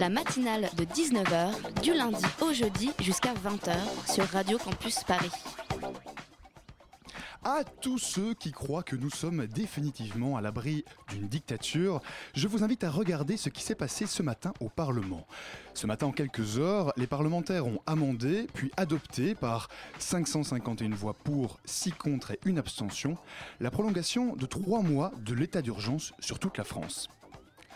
La matinale de 19h, du lundi au jeudi jusqu'à 20h sur Radio Campus Paris. À tous ceux qui croient que nous sommes définitivement à l'abri d'une dictature, je vous invite à regarder ce qui s'est passé ce matin au Parlement. Ce matin, en quelques heures, les parlementaires ont amendé, puis adopté par 551 voix pour, 6 contre et une abstention, la prolongation de 3 mois de l'état d'urgence sur toute la France.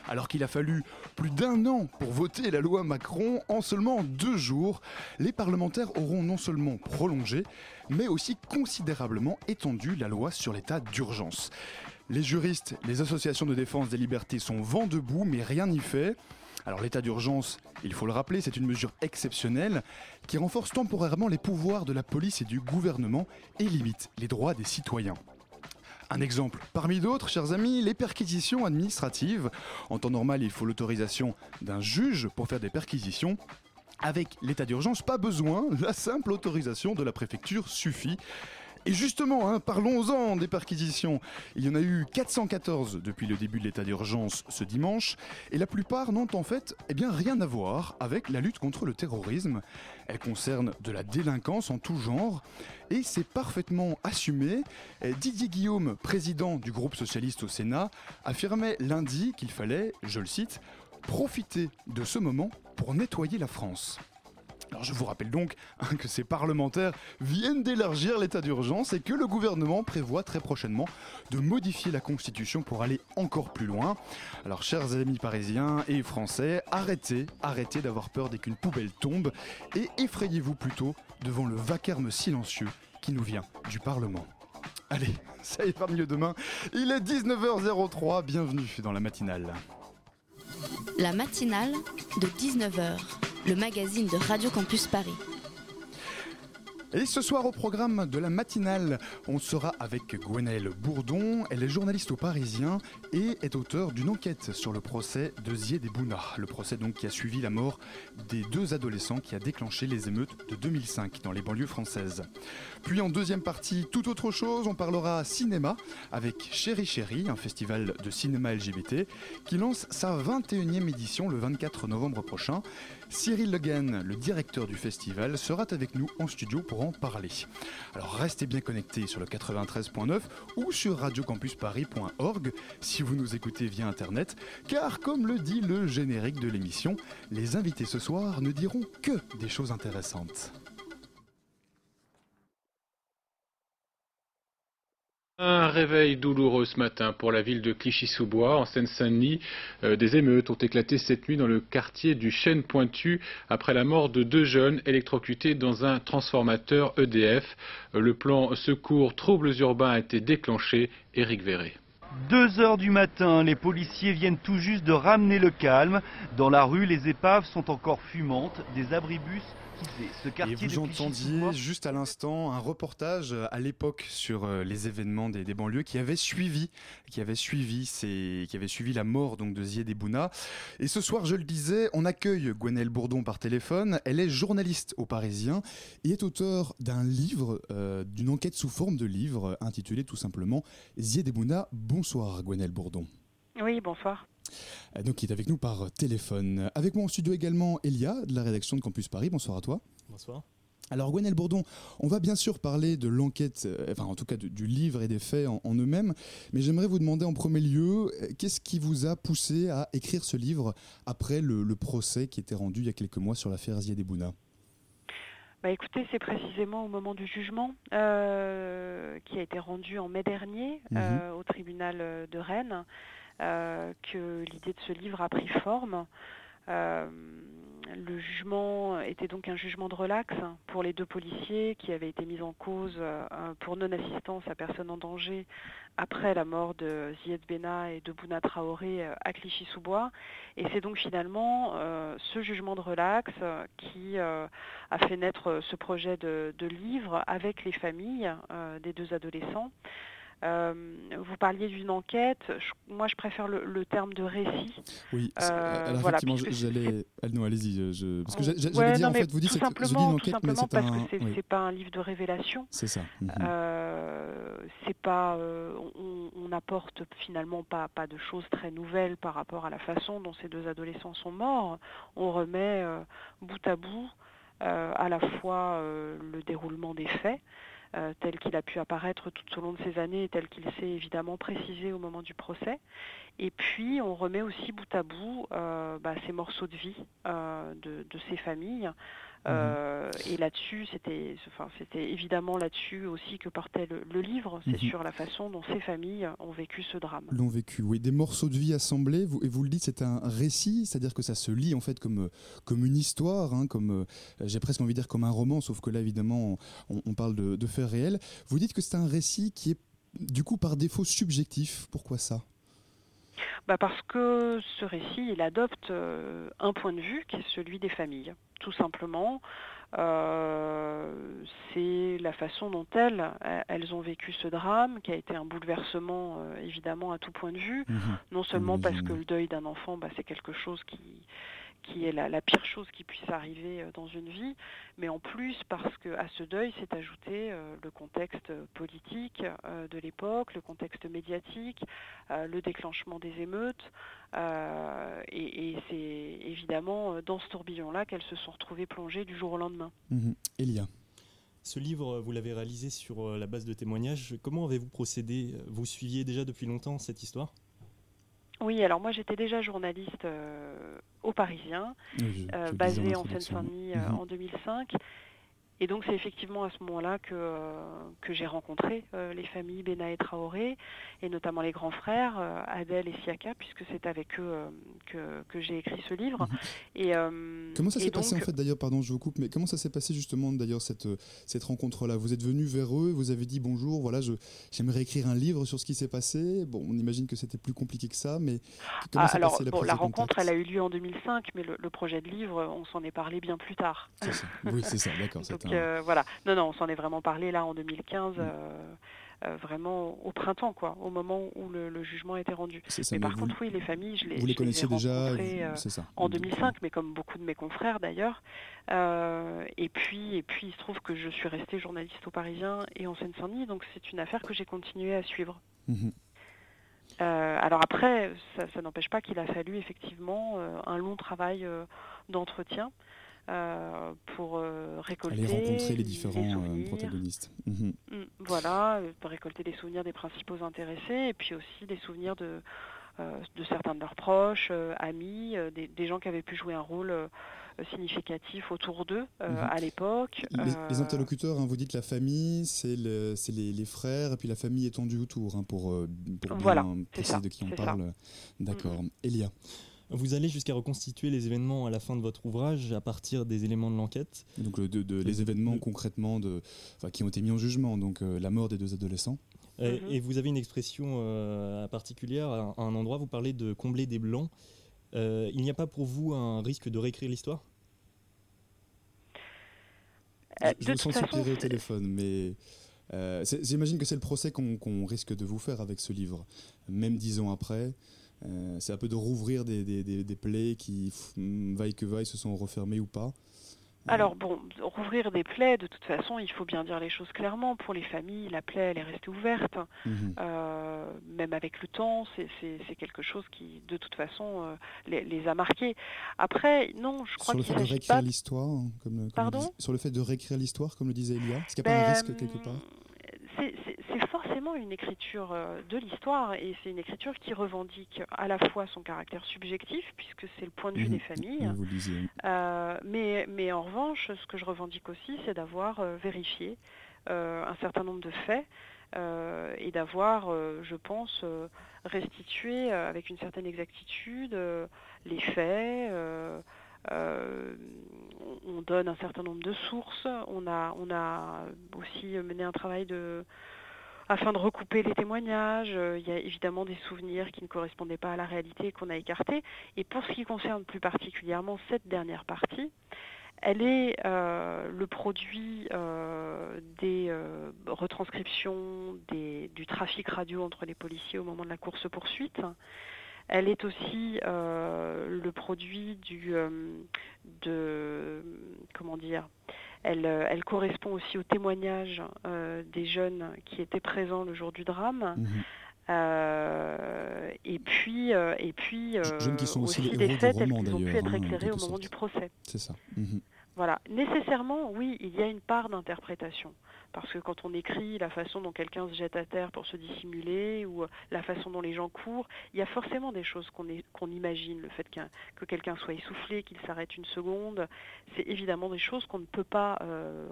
Alors qu'il a fallu plus d'un an pour voter la loi Macron, en seulement deux jours, les parlementaires auront non seulement prolongé, mais aussi considérablement étendu la loi sur l'état d'urgence. Les juristes, les associations de défense des libertés sont vent debout, mais rien n'y fait. Alors l'état d'urgence, il faut le rappeler, c'est une mesure exceptionnelle qui renforce temporairement les pouvoirs de la police et du gouvernement et limite les droits des citoyens. Un exemple parmi d'autres, chers amis, les perquisitions administratives. En temps normal, il faut l'autorisation d'un juge pour faire des perquisitions. Avec l'état d'urgence, pas besoin, la simple autorisation de la préfecture suffit. Et justement, hein, parlons-en des perquisitions. Il y en a eu 414 depuis le début de l'état d'urgence ce dimanche, et la plupart n'ont en fait eh rien à voir avec la lutte contre le terrorisme. Elles concernent de la délinquance en tout genre, et c'est parfaitement assumé. Didier Guillaume, président du groupe socialiste au Sénat, affirmait lundi qu'il fallait, je le cite, profiter de ce moment pour nettoyer la France. Alors je vous rappelle donc hein, que ces parlementaires viennent d'élargir l'état d'urgence et que le gouvernement prévoit très prochainement de modifier la Constitution pour aller encore plus loin. Alors chers amis parisiens et français, arrêtez, arrêtez d'avoir peur dès qu'une poubelle tombe et effrayez-vous plutôt devant le vacarme silencieux qui nous vient du Parlement. Allez, ça ira mieux demain. Il est 19h03, bienvenue dans la matinale. La matinale de 19h, le magazine de Radio Campus Paris. Et ce soir au programme de la matinale, on sera avec Gwenaëlle Bourdon. Elle est journaliste au Parisien et est auteure d'une enquête sur le procès de Zied Bouna. Le procès donc qui a suivi la mort des deux adolescents qui a déclenché les émeutes de 2005 dans les banlieues françaises. Puis en deuxième partie, tout autre chose, on parlera cinéma avec Chéri Chéri, un festival de cinéma LGBT qui lance sa 21e édition le 24 novembre prochain. Cyril Le Guen, le directeur du festival, sera avec nous en studio pour en parler. Alors restez bien connectés sur le 93.9 ou sur radiocampusparis.org si vous nous écoutez via internet, car comme le dit le générique de l'émission, les invités ce soir ne diront que des choses intéressantes. Un réveil douloureux ce matin pour la ville de Clichy-sous-Bois, en Seine-Saint-Denis. Euh, des émeutes ont éclaté cette nuit dans le quartier du Chêne Pointu après la mort de deux jeunes électrocutés dans un transformateur EDF. Euh, le plan secours troubles urbains a été déclenché. Éric Verret. 2 heures du matin, les policiers viennent tout juste de ramener le calme. Dans la rue, les épaves sont encore fumantes. Des abribus Et vous entendiez juste à l'instant un reportage euh, à l'époque sur euh, les événements des, des banlieues qui avait suivi, qui avait suivi, ces, qui avait suivi la mort donc de Zied Bouna. Et ce soir, je le disais, on accueille Gwenaëlle Bourdon par téléphone. Elle est journaliste au Parisien et est auteur d'un livre, euh, d'une enquête sous forme de livre intitulé tout simplement Zied Bouna. Bonsoir Gwenaëlle Bourdon. Oui, bonsoir. Euh, Donc, qui est avec nous par téléphone. Avec moi en studio également Elia de la rédaction de Campus Paris. Bonsoir à toi. Bonsoir. Alors Gwenaëlle Bourdon, on va bien sûr parler de l'enquête, euh, enfin en tout cas du, du livre et des faits en, en eux-mêmes, mais j'aimerais vous demander en premier lieu, euh, qu'est-ce qui vous a poussé à écrire ce livre après le, le procès qui était rendu il y a quelques mois sur l'affaire Ziad Bouna Bah, écoutez, c'est précisément au moment du jugement euh, qui a été rendu en mai dernier Mhm. euh, au tribunal de Rennes euh, que l'idée de ce livre a pris forme. Euh, le jugement était donc un jugement de relax pour les deux policiers qui avaient été mis en cause euh, pour non-assistance à personne en danger après la mort de Zied Bena et de Bouna Traoré euh, à Clichy-sous-Bois. Et c'est donc finalement ce jugement de relax qui a fait naître ce projet de livre avec les familles des deux adolescents. Euh, vous parliez d'une enquête. moi, je préfère le, terme de récit. Oui. Euh, alors voilà, effectivement, j'allais. Non, allez-y. Je... Parce que j'allais dire en fait, vous dites tout simplement, enquête, tout simplement parce un... que c'est pas un livre de révélation. C'est ça. Mhm. Euh, c'est pas. on n'apporte finalement pas pas de choses très nouvelles par rapport à la façon dont ces deux adolescents sont morts. On remet bout à bout à la fois le déroulement des faits. Euh, tel qu'il a pu apparaître tout au long de ces années et tel qu'il s'est évidemment précisé au moment du procès. Et puis on remet aussi bout à bout euh, bah, ces morceaux de vie euh, de, ces familles. Mhm. et là-dessus, c'était, enfin, c'était évidemment là-dessus aussi que portait le, livre, c'est mhm. sur la façon dont ces familles ont vécu ce drame. L'ont vécu, oui, des morceaux de vie assemblés. Vous, et vous le dites, c'est un récit, c'est-à-dire que ça se lit en fait comme comme une histoire, hein, comme j'ai presque envie de dire comme un roman, sauf que là évidemment on, parle de, de faits réels. Vous dites que c'est un récit qui est du coup par défaut subjectif. Pourquoi ça? Bah Parce que ce récit, il adopte euh, un point de vue qui est celui des familles, tout simplement. Euh, c'est la façon dont elles, elles ont vécu ce drame, qui a été un bouleversement euh, évidemment à tout point de vue, mhm. non seulement parce que le deuil d'un enfant, bah, c'est quelque chose qui, qui est la, pire chose qui puisse arriver euh, dans une vie, mais en plus parce qu'à ce deuil s'est ajouté euh, le contexte politique euh, de l'époque, le contexte médiatique, le déclenchement des émeutes, et, c'est évidemment dans ce tourbillon-là qu'elles se sont retrouvées plongées du jour au lendemain. Mmh. Elia ce livre, vous l'avez réalisé sur la base de témoignages. Comment avez-vous procédé? Vous suiviez déjà depuis longtemps cette histoire? Oui, alors moi j'étais déjà journaliste euh, au Parisien, euh, basé en Seine-Saint-Denis euh, mhm. en 2005. Et donc c'est effectivement à ce moment-là que, euh, que j'ai rencontré euh, les familles Bena et Traoré, et notamment les grands frères, euh, Adèle et Siaka, puisque c'est avec eux que, que j'ai écrit ce livre. Mhm. Et, comment ça s'est passé en fait d'ailleurs, pardon je vous coupe, mais comment ça s'est passé justement d'ailleurs cette, cette rencontre-là? Vous êtes venu vers eux, vous avez dit bonjour, voilà, j'aimerais écrire un livre sur ce qui s'est passé. Bon, on imagine que c'était plus compliqué que ça, mais comment ah, alors, la, la rencontre, elle a eu lieu en 2005, mais le, projet de livre, on s'en est parlé bien plus tard. Oui, c'est ça, d'accord. Euh, voilà. Non, non, on s'en est vraiment parlé là en 2015. Mm. Euh, euh, vraiment au printemps, quoi, au moment où le, jugement a été rendu. mais, par contre, oui, les familles, je les, vous les connaissiez déjà en 2005, mais comme beaucoup de mes confrères d'ailleurs. et puis, et puis, il se trouve que je suis restée journaliste au Parisien et en Seine-Saint-Denis, donc c'est une affaire que j'ai continué à suivre. Mhm. alors après, ça, n'empêche pas qu'il a fallu effectivement un long travail d'entretien euh, pour euh, récolter Aller rencontrer les différents euh, protagonistes. Mhm. Mm, voilà, pour récolter les souvenirs des principaux intéressés et puis aussi des souvenirs de, de certains de leurs proches, amis, des, gens qui avaient pu jouer un rôle significatif autour d'eux mhm. à l'époque. Les, interlocuteurs, hein, vous dites la famille, c'est le, les, les, frères, et puis la famille étendue autour, hein, pour, pour voilà, bien préciser de qui on parle. D'accord. Mm. Elia vous allez jusqu'à reconstituer les événements à la fin de votre ouvrage à partir des éléments de l'enquête. Donc de, les événements concrètement de, qui ont été mis en jugement, donc euh, la mort des deux adolescents. Et, mhm. vous avez une expression euh, particulière à, un endroit, vous parlez de combler des blancs. Euh, il n'y a pas pour vous un risque de réécrire l'histoire? Je, me sens soupiré au téléphone, mais j'imagine que c'est le procès qu'on risque de vous faire avec ce livre, même dix ans après. Euh, c'est un peu de rouvrir des, des, des, plaies qui, vaille que vaille, se sont refermées ou pas. Euh, Alors bon, rouvrir des plaies, de toute façon, il faut bien dire les choses clairement. Pour les familles, la plaie, elle est restée ouverte. Mhm. Euh, même avec le temps, c'est quelque chose qui, de toute façon, les, a marqués. Après, non, je crois qu'il Sur le fait de réécrire l'histoire, hein, comme, Pardon Sur le fait de réécrire l'histoire, comme le disait Elia, est-ce qu'il n'y a pas un ben, risque quelque part? Forcément une écriture euh, de l'histoire et c'est une écriture qui revendique à la fois son caractère subjectif puisque c'est le point de vue des familles, euh, mais, mais en revanche ce que je revendique aussi c'est d'avoir euh, vérifié un certain nombre de faits et d'avoir, je pense, restitué avec une certaine exactitude les faits on donne un certain nombre de sources. On a, on a aussi mené un travail de afin de recouper les témoignages. Il y a évidemment des souvenirs qui ne correspondaient pas à la réalité qu'on a écartés. Et pour ce qui concerne plus particulièrement cette dernière partie, elle est euh, le produit euh, des euh, retranscriptions du trafic radio entre les policiers au moment de la course-poursuite. Elle est aussi le produit du de comment dire elle, correspond aussi au témoignage des jeunes qui étaient présents le jour du drame. Mhm. et puis, et puis aussi, des faits tels qu'ils ont pu être hein, éclairés au moment du procès. C'est ça. Mhm. Voilà. Nécessairement, oui, il y a une part d'interprétation. Parce que quand on écrit la façon dont quelqu'un se jette à terre pour se dissimuler ou euh, la façon dont les gens courent, il y a forcément des choses qu'on imagine. Le fait que quelqu'un soit essoufflé, qu'il s'arrête une seconde, c'est évidemment des choses qu'on ne peut pas, euh,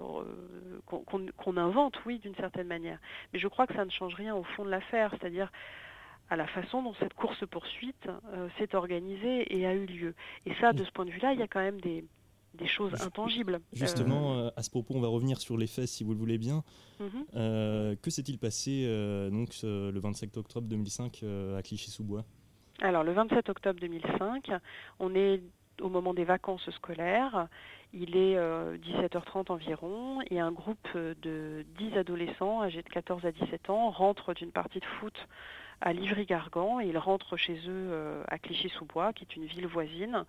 qu'on invente, oui, d'une certaine manière. Mais je crois que ça ne change rien au fond de l'affaire, c'est-à-dire à la façon dont cette course-poursuite euh, s'est organisée et a eu lieu. Et ça, de ce point de vue-là, il y a quand même des, des choses intangibles. Justement, euh, à ce propos, on va revenir sur les faits si vous le voulez bien. Mhm. Euh, que s'est-il passé euh, donc, le 27 octobre 2005 à Clichy-sous-Bois? Alors, le 27 octobre 2005, on est au moment des vacances scolaires. Il est 17h30 environ et un groupe de 10 adolescents âgés de 14 à 17 ans rentre d'une partie de foot à Livry-Gargan et ils rentrent chez eux à Clichy-sous-Bois, qui est une ville voisine.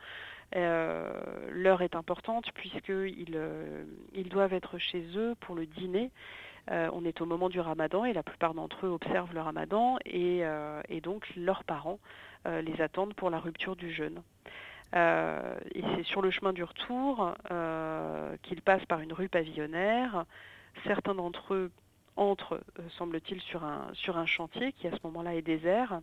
Euh, l'heure est importante puisqu'ils euh, ils doivent être chez eux pour le dîner. Euh, on est au moment du ramadan et la plupart d'entre eux observent le ramadan et, donc leurs parents les attendent pour la rupture du jeûne. et c'est sur le chemin du retour qu'ils passent par une rue pavillonnaire. Certains d'entre eux entrent, semble-t-il, sur un, sur un chantier qui à ce moment-là est désert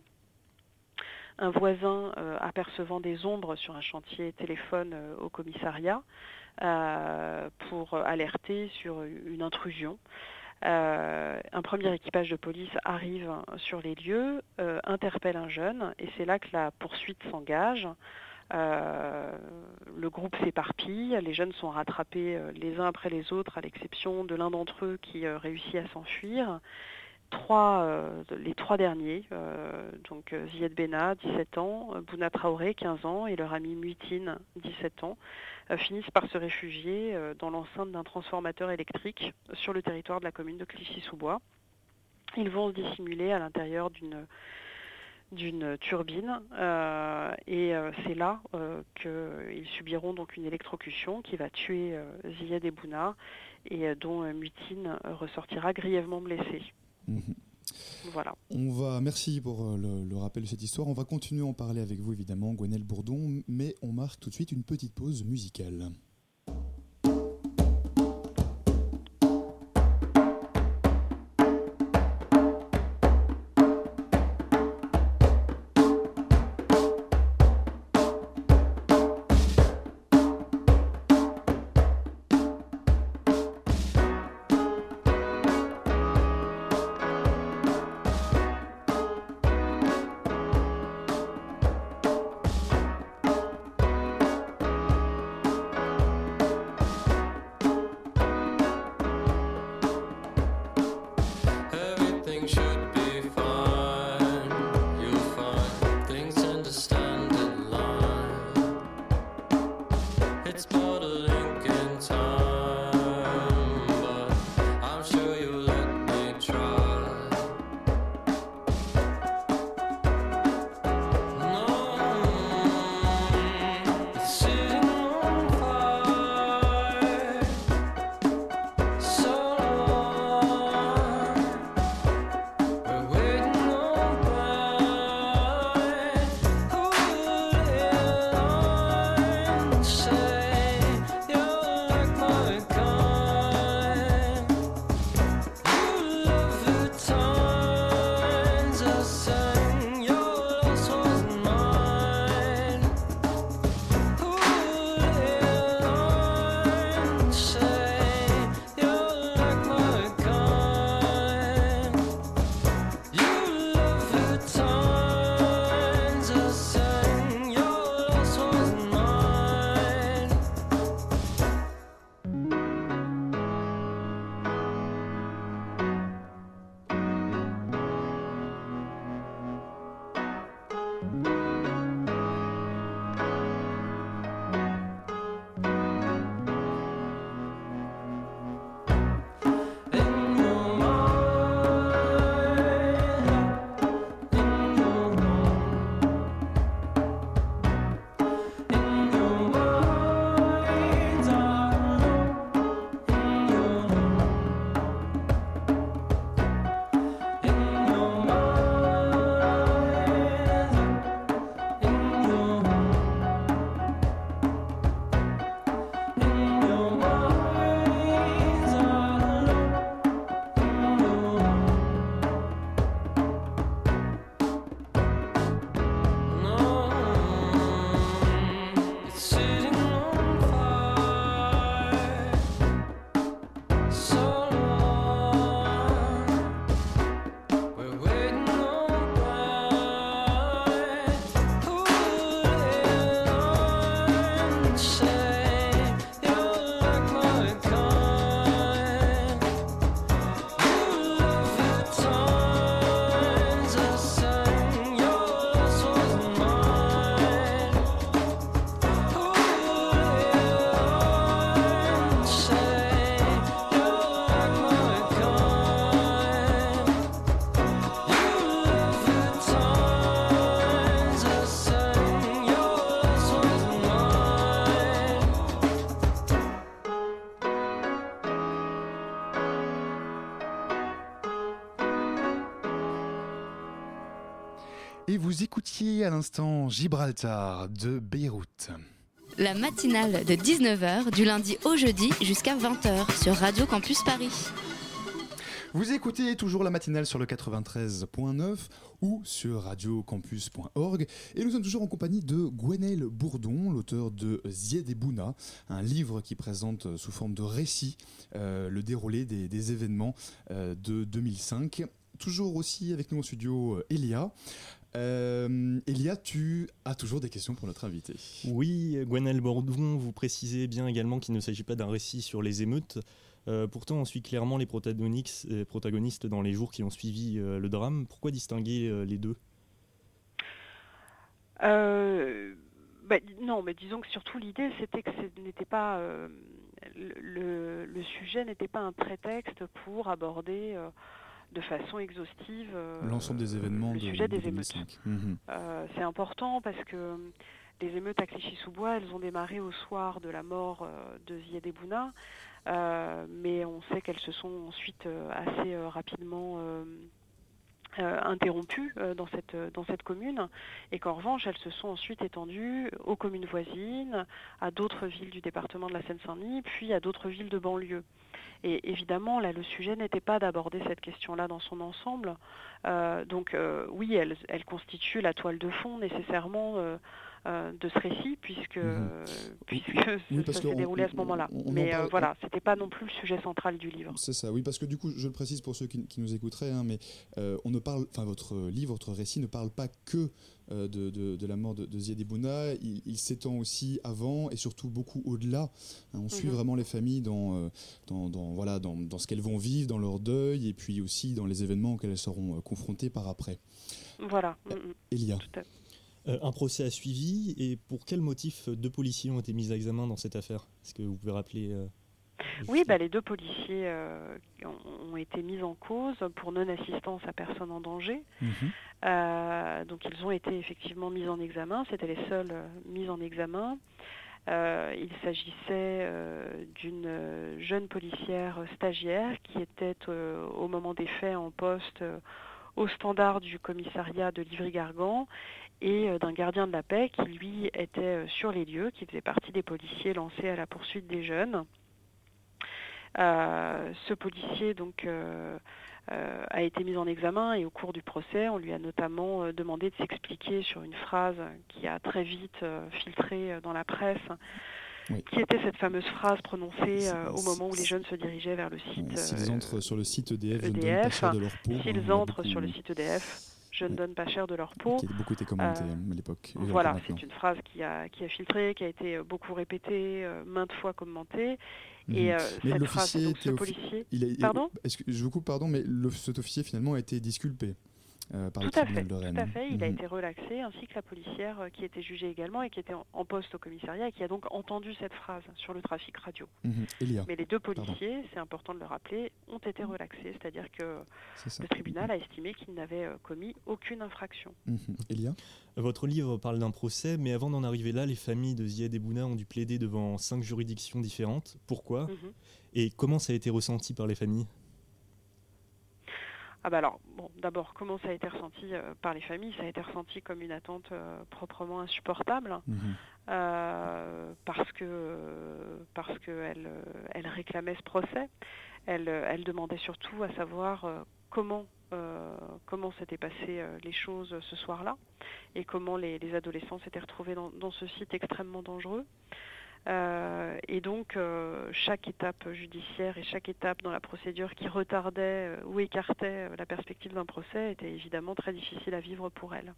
un voisin euh, apercevant des ombres sur un chantier téléphone euh, au commissariat euh, pour alerter sur une intrusion. un premier équipage de police arrive sur les lieux, interpelle un jeune, et c'est là que la poursuite s'engage. le groupe s'éparpille, les jeunes sont rattrapés les uns après les autres, à l'exception de l'un d'entre eux qui réussit à s'enfuir euh, les trois derniers, euh, donc euh, Ziad Bena, 17 ans, Bouna Traoré, 15 ans, et leur ami Mutine, 17 ans, finissent par se réfugier dans l'enceinte d'un transformateur électrique sur le territoire de la commune de Clichy-sous-Bois. Ils vont se dissimuler à l'intérieur d'une d'une turbine et c'est là qu'ils subiront donc une électrocution qui va tuer Ziad et Bouna et dont Mutine ressortira grièvement blessé. Mhm. On va, merci pour euh, le, rappel de cette histoire. On va continuer à en parler avec vous évidemment, Gwenelle Bourdon, mais on marque tout de suite une petite pause musicale. Et vous écoutiez à l'instant Gibraltar de Beyrouth. La matinale de 19h du lundi au jeudi jusqu'à 20h sur Radio Campus Paris. Vous écoutez toujours la matinale sur le 93.9 ou sur radiocampus.org et nous sommes toujours en compagnie de Gwenelle Bourdon, l'auteur de Zied et Bouna, un livre qui présente sous forme de récit euh, le déroulé des, événements euh, de 2005. Toujours aussi avec nous en studio euh, Elia. Tu as toujours des questions pour notre invité. Oui, Gwenelle Bourdon, vous précisez bien également qu'il ne s'agit pas d'un récit sur les émeutes, euh, pourtant, on suit clairement les protagonistes, les protagonistes dans les jours qui ont suivi euh, le drame. Pourquoi distinguer euh, les deux? Bah, Non, mais disons que surtout l'idée, c'était que ce n'était pas le, le, sujet n'était pas un prétexte pour aborder de façon exhaustive l'ensemble des événements le de, sujet des émeutes. Mhm. C'est important parce que les émeutes à Clichy-sous-Bois, elles ont démarré au soir de la mort de Ziad Bouna. Euh, mais on sait qu'elles se sont ensuite euh, assez euh, rapidement interrompues dans cette dans cette commune et qu'en revanche elles se sont ensuite étendues aux communes voisines, à d'autres villes du département de la Seine-Saint-Denis, puis à d'autres villes de banlieue. Et évidemment, là, le sujet n'était pas d'aborder cette question-là dans son ensemble. donc, oui, elle, elle, constitue la toile de fond nécessairement euh, de ce récit, puisque, Mhm. puisque ça s'est déroulé à ce moment-là. Mais euh, parle- voilà, c'était pas non plus le sujet central du livre. C'est ça, oui, parce que du coup, je le précise pour ceux qui, qui nous écouteraient, hein, mais euh, on ne parle, enfin, votre livre, votre récit ne parle pas que euh, de, de- de la mort de, de Ziad Bouna, il, il s'étend aussi avant et surtout beaucoup au-delà. Hein, on suit Mhm. vraiment les familles dans, euh, dans, dans- voilà, dans, dans ce qu'elles vont vivre, dans leur deuil, et puis aussi dans les événements auxquels elles seront euh, confrontées par après. Voilà. mm, mm, Elia. tout à fait. Euh, un procès a suivi et pour quel motif deux policiers ont été mis à examen dans cette affaire? Est-ce que vous pouvez rappeler euh, Oui, bah, les deux policiers euh, ont, ont été mis en cause pour non-assistance à personne en danger. Mhm. Euh, donc ils ont été effectivement mis en examen, c'était les seuls euh, mis en examen. Euh, il s'agissait euh, d'une jeune policière stagiaire qui était euh, au moment des faits en poste euh, au standard du commissariat de Livry-Gargan et euh, d'un gardien de la paix qui lui était euh, sur les lieux, qui faisait partie des policiers lancés à la poursuite des jeunes. Euh, ce policier donc euh, euh, a été mis en examen et au cours du procès, on lui a notamment demandé de s'expliquer sur une phrase qui a très vite filtré dans la presse, Oui. qui était cette fameuse phrase prononcée au moment où les jeunes se dirigeaient vers le site. S'ils entrent sur le site EDF, je ne donne pas EDF, cher de leur peau. hein, S'ils entrent sur le site EDF, je ne donne pas cher de leur peau. Qui a beaucoup été commenté Euh, à l'époque. Voilà, c'est une phrase qui a, qui a filtré, qui a été euh, beaucoup répétée, euh, maintes fois commentée. Mhm. Et euh, Mais cette phrase, donc ce policier. Il est- Pardon? que, Je vous coupe, pardon, mais le- cet officier finalement a été disculpé euh, par Tout le à tribunal fait, de Rennes. tout à fait. Il a Mhm. été relaxé, ainsi que la policière euh, qui était jugée également et qui était en, en poste au commissariat et qui a donc entendu cette phrase sur le trafic radio. Mhm. Elia, Mais les deux policiers, c'est important de le rappeler, ont été relaxés, c'est-à-dire que le tribunal a estimé qu'ils n'avaient euh, commis aucune infraction. Elia Votre livre parle d'un procès, mais avant d'en arriver là, les familles de Ziad et Bouna ont dû plaider devant cinq juridictions différentes. Pourquoi? Mhm. Et comment ça a été ressenti par les familles? Ah bah alors, bon, d'abord, comment ça a été ressenti euh, par les familles? Ça a été ressenti comme une attente euh, proprement insupportable. Mhm. euh, parce que parce qu'elle elle réclamait ce procès. Elle, elle demandait surtout à savoir comment comment s'étaient passées les choses ce soir-là et comment les, les adolescents s'étaient retrouvés dans, dans ce site extrêmement dangereux. Euh, et donc euh, chaque étape judiciaire et chaque étape dans la procédure qui retardait euh, ou écartait la perspective d'un procès était évidemment très difficile à vivre pour elle.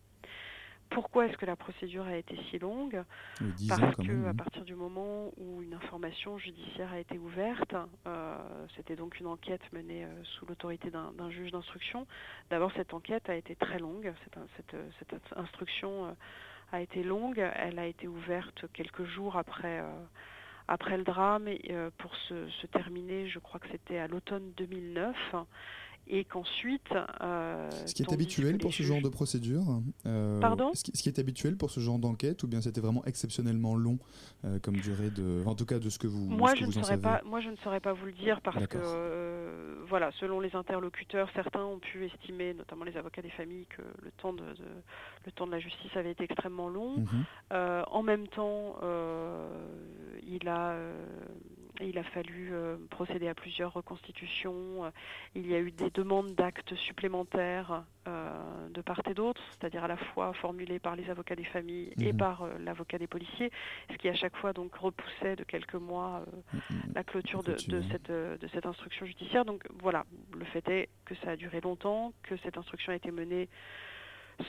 Pourquoi est-ce que la procédure a été si longue? Oui, 10 ans parce que même. à hein. partir du moment où une information judiciaire a été ouverte, c'était donc une enquête menée sous l'autorité d'un juge d'instruction. D'abord, cette enquête a été très longue. Cette, in- cette, cette instruction a été longue. Elle a été ouverte quelques jours après. euh, le drame, et, euh, pour se, se terminer, je crois que c'était à l'automne 2009. Et qu'ensuite. Euh, ce qui est habituel pour ce genre de procédure euh, Pardon ce qui, est habituel pour ce genre d'enquête, ou bien c'était vraiment exceptionnellement long euh, comme durée de. En tout cas, de ce que vous, moi, je ne saurais pas, Moi, je ne saurais pas vous le dire parce que, voilà, selon les interlocuteurs, certains ont pu estimer, notamment les avocats des familles, que le temps de, le temps de la justice avait été extrêmement long. Mhm. en même temps, il a il a fallu euh, procéder à plusieurs reconstitutions. Il y a eu des demandes d'actes supplémentaires euh, de part et d'autre, c'est-à-dire à la fois formulées par les avocats des familles et mhm. par euh, l'avocat des policiers, ce qui à chaque fois donc repoussait de quelques mois mhm. la clôture de, cette, de cette instruction judiciaire. Donc voilà, le fait est que ça a duré longtemps, que cette instruction a été menée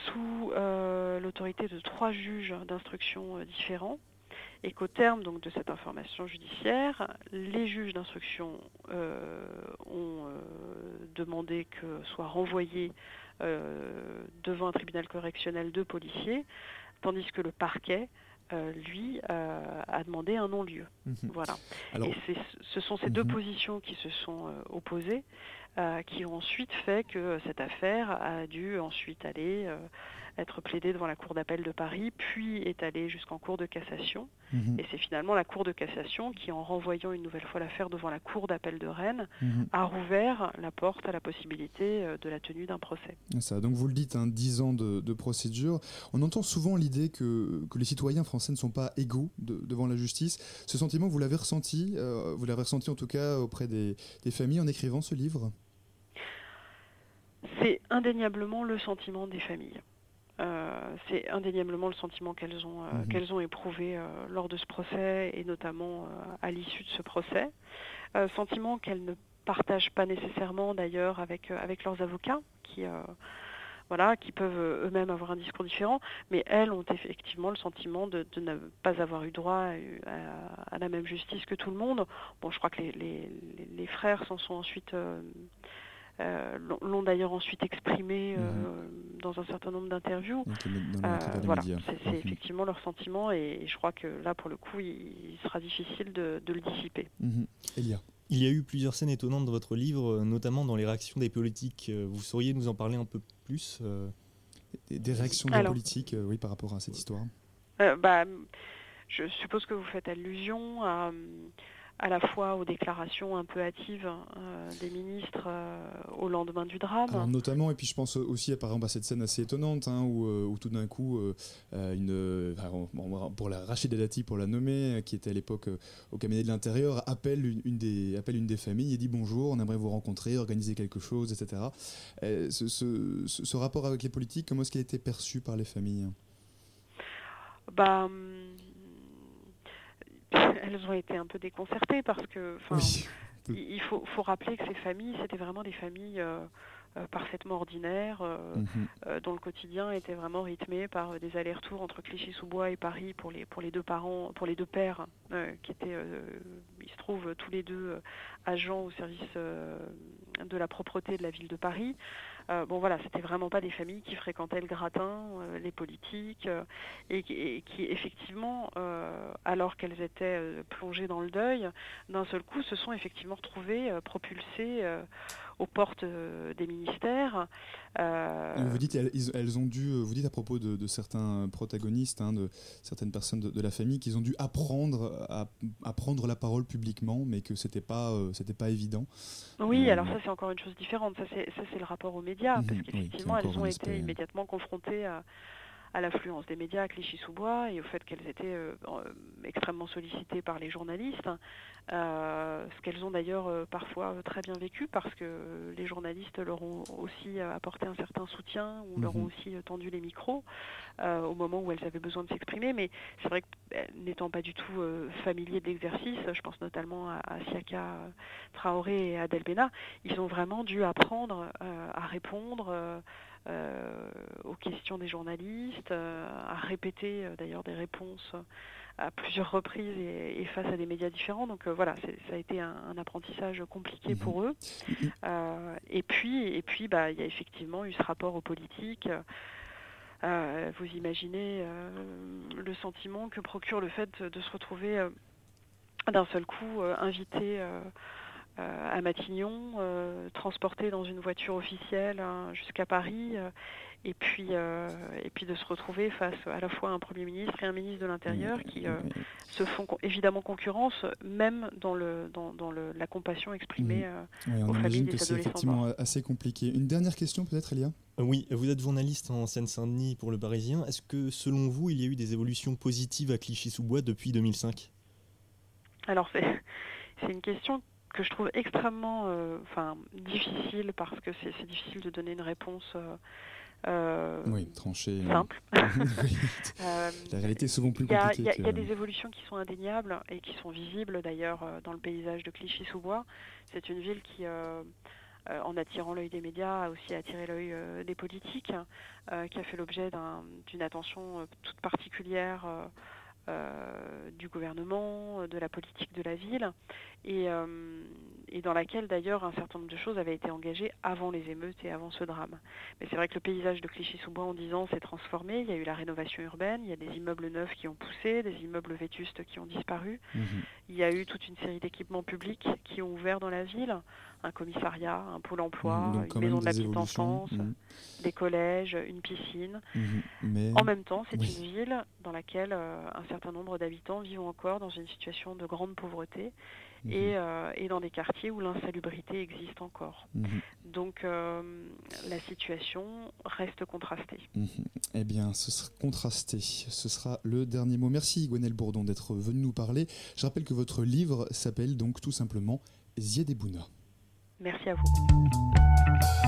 sous l'autorité de trois juges d'instruction différents et qu'au terme donc, de cette information judiciaire, les juges d'instruction euh, ont euh, demandé que soit renvoyé euh, devant un tribunal correctionnel de policiers, tandis que le parquet lui, a demandé un non-lieu. Mhm. Voilà. et ce sont ces deux mhm. positions qui se sont opposées, qui ont ensuite fait que cette affaire a dû ensuite aller être plaidé devant la Cour d'appel de Paris, puis est allé jusqu'en Cour de cassation. Mhm. Et c'est finalement la Cour de cassation qui, en renvoyant une nouvelle fois l'affaire devant la Cour d'appel de Rennes, mhm. a rouvert la porte à la possibilité euh, de la tenue d'un procès. Ça, donc vous le dites, hein, 10 ans de, procédure. On entend souvent l'idée que, que, les citoyens français ne sont pas égaux devant la justice. Ce sentiment, vous l'avez ressenti, euh, vous l'avez ressenti en tout cas auprès des, des familles en écrivant ce livre? C'est indéniablement le sentiment des familles. Euh, c'est indéniablement le sentiment qu'elles ont, euh, mhm. qu'elles ont éprouvé euh, lors de ce procès et notamment à l'issue de ce procès. sentiment qu'elles ne partagent pas nécessairement d'ailleurs avec, avec leurs avocats qui, voilà, qui peuvent eux-mêmes avoir un discours différent, mais elles ont effectivement le sentiment de, ne pas avoir eu droit à, la même justice que tout le monde. Bon, je crois que les, les, les frères s'en sont ensuite euh, l'ont d'ailleurs ensuite exprimé euh, mhm. dans un certain nombre d'interviews. Euh, voilà, c'est mhm. effectivement leur sentiment et, je crois que là, pour le coup, il, sera difficile de, le dissiper. Elia. Il y a eu plusieurs scènes étonnantes dans votre livre, notamment dans les réactions des politiques. Vous sauriez nous en parler un peu plus des, réactions des politiques, oui, par rapport à cette histoire? bah, Je suppose que vous faites allusion à à la fois aux déclarations un peu hâtives euh, des ministres euh, au lendemain du drame. notamment, et puis je pense aussi par exemple à cette scène assez étonnante hein, euh, où, tout d'un coup, une, pour la Rachida Dati, pour la nommer, qui était à l'époque au cabinet de l'intérieur, appelle une, des, appelle une des familles et dit bonjour, on aimerait vous rencontrer, organiser quelque chose, etc. Ce, ce, rapport avec les politiques, comment est-ce qu'il a été perçu par les familles? Bah, hum, elles ont été un peu déconcertées parce que, il faut, faut, rappeler que ces familles, c'était vraiment des familles euh, euh, parfaitement ordinaires, euh, mhm. dont le quotidien était vraiment rythmé par des allers-retours entre Clichy-sous-Bois et Paris pour les pour les deux parents, pour les deux pères qui étaient, ils se trouvent tous les deux agents au service de la propreté de la ville de Paris. Euh, bon voilà, c'était vraiment pas des familles qui fréquentaient le gratin, euh, les politiques, euh, et, qui effectivement, alors qu'elles étaient plongées dans le deuil, d'un seul coup se sont effectivement retrouvées propulsées aux portes des ministères. Vous dites elles, ont dû, vous dites à propos de, certains protagonistes, hein, de certaines personnes de, la famille, qu'ils ont dû apprendre à, prendre la parole publiquement, mais que c'était pas, c'était pas évident. Oui, alors ça c'est encore une chose différente. Ça c'est le rapport aux médias parce mhm. qu'effectivement, elles ont été immédiatement confrontées à, à l'affluence des médias à Clichy-sous-Bois et au fait qu'elles étaient euh, euh, extrêmement sollicitées par les journalistes, euh, ce qu'elles ont d'ailleurs parfois très bien vécu parce que les journalistes leur ont aussi apporté un certain soutien ou leur ont mhm. aussi tendu les micros au moment où elles avaient besoin de s'exprimer. Mais c'est vrai que n'étant pas du tout familiers de l'exercice, je pense notamment à, Siaka Traoré et à Delbena, ils ont vraiment dû apprendre à répondre euh, aux questions des journalistes, euh, à répéter euh, d'ailleurs des réponses à plusieurs reprises et, face à des médias différents. Donc voilà, ça a été un, apprentissage compliqué mhm. pour eux. et puis, et puis, bah, il y a effectivement eu ce rapport aux politiques. vous imaginez le sentiment que procure le fait de se retrouver d'un seul coup invité à Matignon, transporté dans une voiture officielle hein, jusqu'à Paris, et puis et puis de se retrouver face à la fois à un premier ministre et un ministre de l'Intérieur qui se font évidemment concurrence, même dans le dans, dans le, la compassion exprimée mmh. aux familles des que C'est effectivement assez compliqué. Une dernière question peut-être, Elia? oui, vous êtes journaliste en Seine-Saint-Denis pour Le Parisien. Est-ce que selon vous, il y a eu des évolutions positives à Clichy-sous-Bois depuis 2005 Alors c'est c'est une question que je trouve extrêmement euh, enfin, difficile parce que c'est difficile de donner une réponse euh, euh oui, tranchée, simple. Euh, La réalité est souvent plus compliquée. Il y, y, a des évolutions qui sont indéniables et qui sont visibles d'ailleurs dans le paysage de Clichy-sous-Bois. C'est une ville qui, en attirant l'œil des médias, a aussi attiré l'œil des politiques, qui a fait l'objet d'une attention toute particulière euh, du gouvernement, de la politique de la ville, et, euh, et dans laquelle d'ailleurs un certain nombre de choses avaient été engagées avant les émeutes et avant ce drame. Mais c'est vrai que le paysage de Clichy-sous-Bois en 10 ans s'est transformé, il y a eu la rénovation urbaine, il y a des immeubles neufs qui ont poussé, des immeubles vétustes qui ont disparu, mhm. il y a eu toute une série d'équipements publics qui ont ouvert dans la ville, un commissariat, un pôle emploi, une maison de la petite enfance, mhm. des collèges, une piscine. Mhm. En même temps, c'est une ville dans laquelle euh, un certain nombre d'habitants vivent encore dans une situation de grande pauvreté mhm. et, euh, et, dans des quartiers où l'insalubrité existe encore. Donc euh, la situation reste contrastée. Eh bien, ce sera contrasté. Ce sera le dernier mot. Merci Gwenelle Bourdon d'être venu nous parler. Je rappelle que votre livre s'appelle donc tout simplement Ziedebouna. Merci à vous.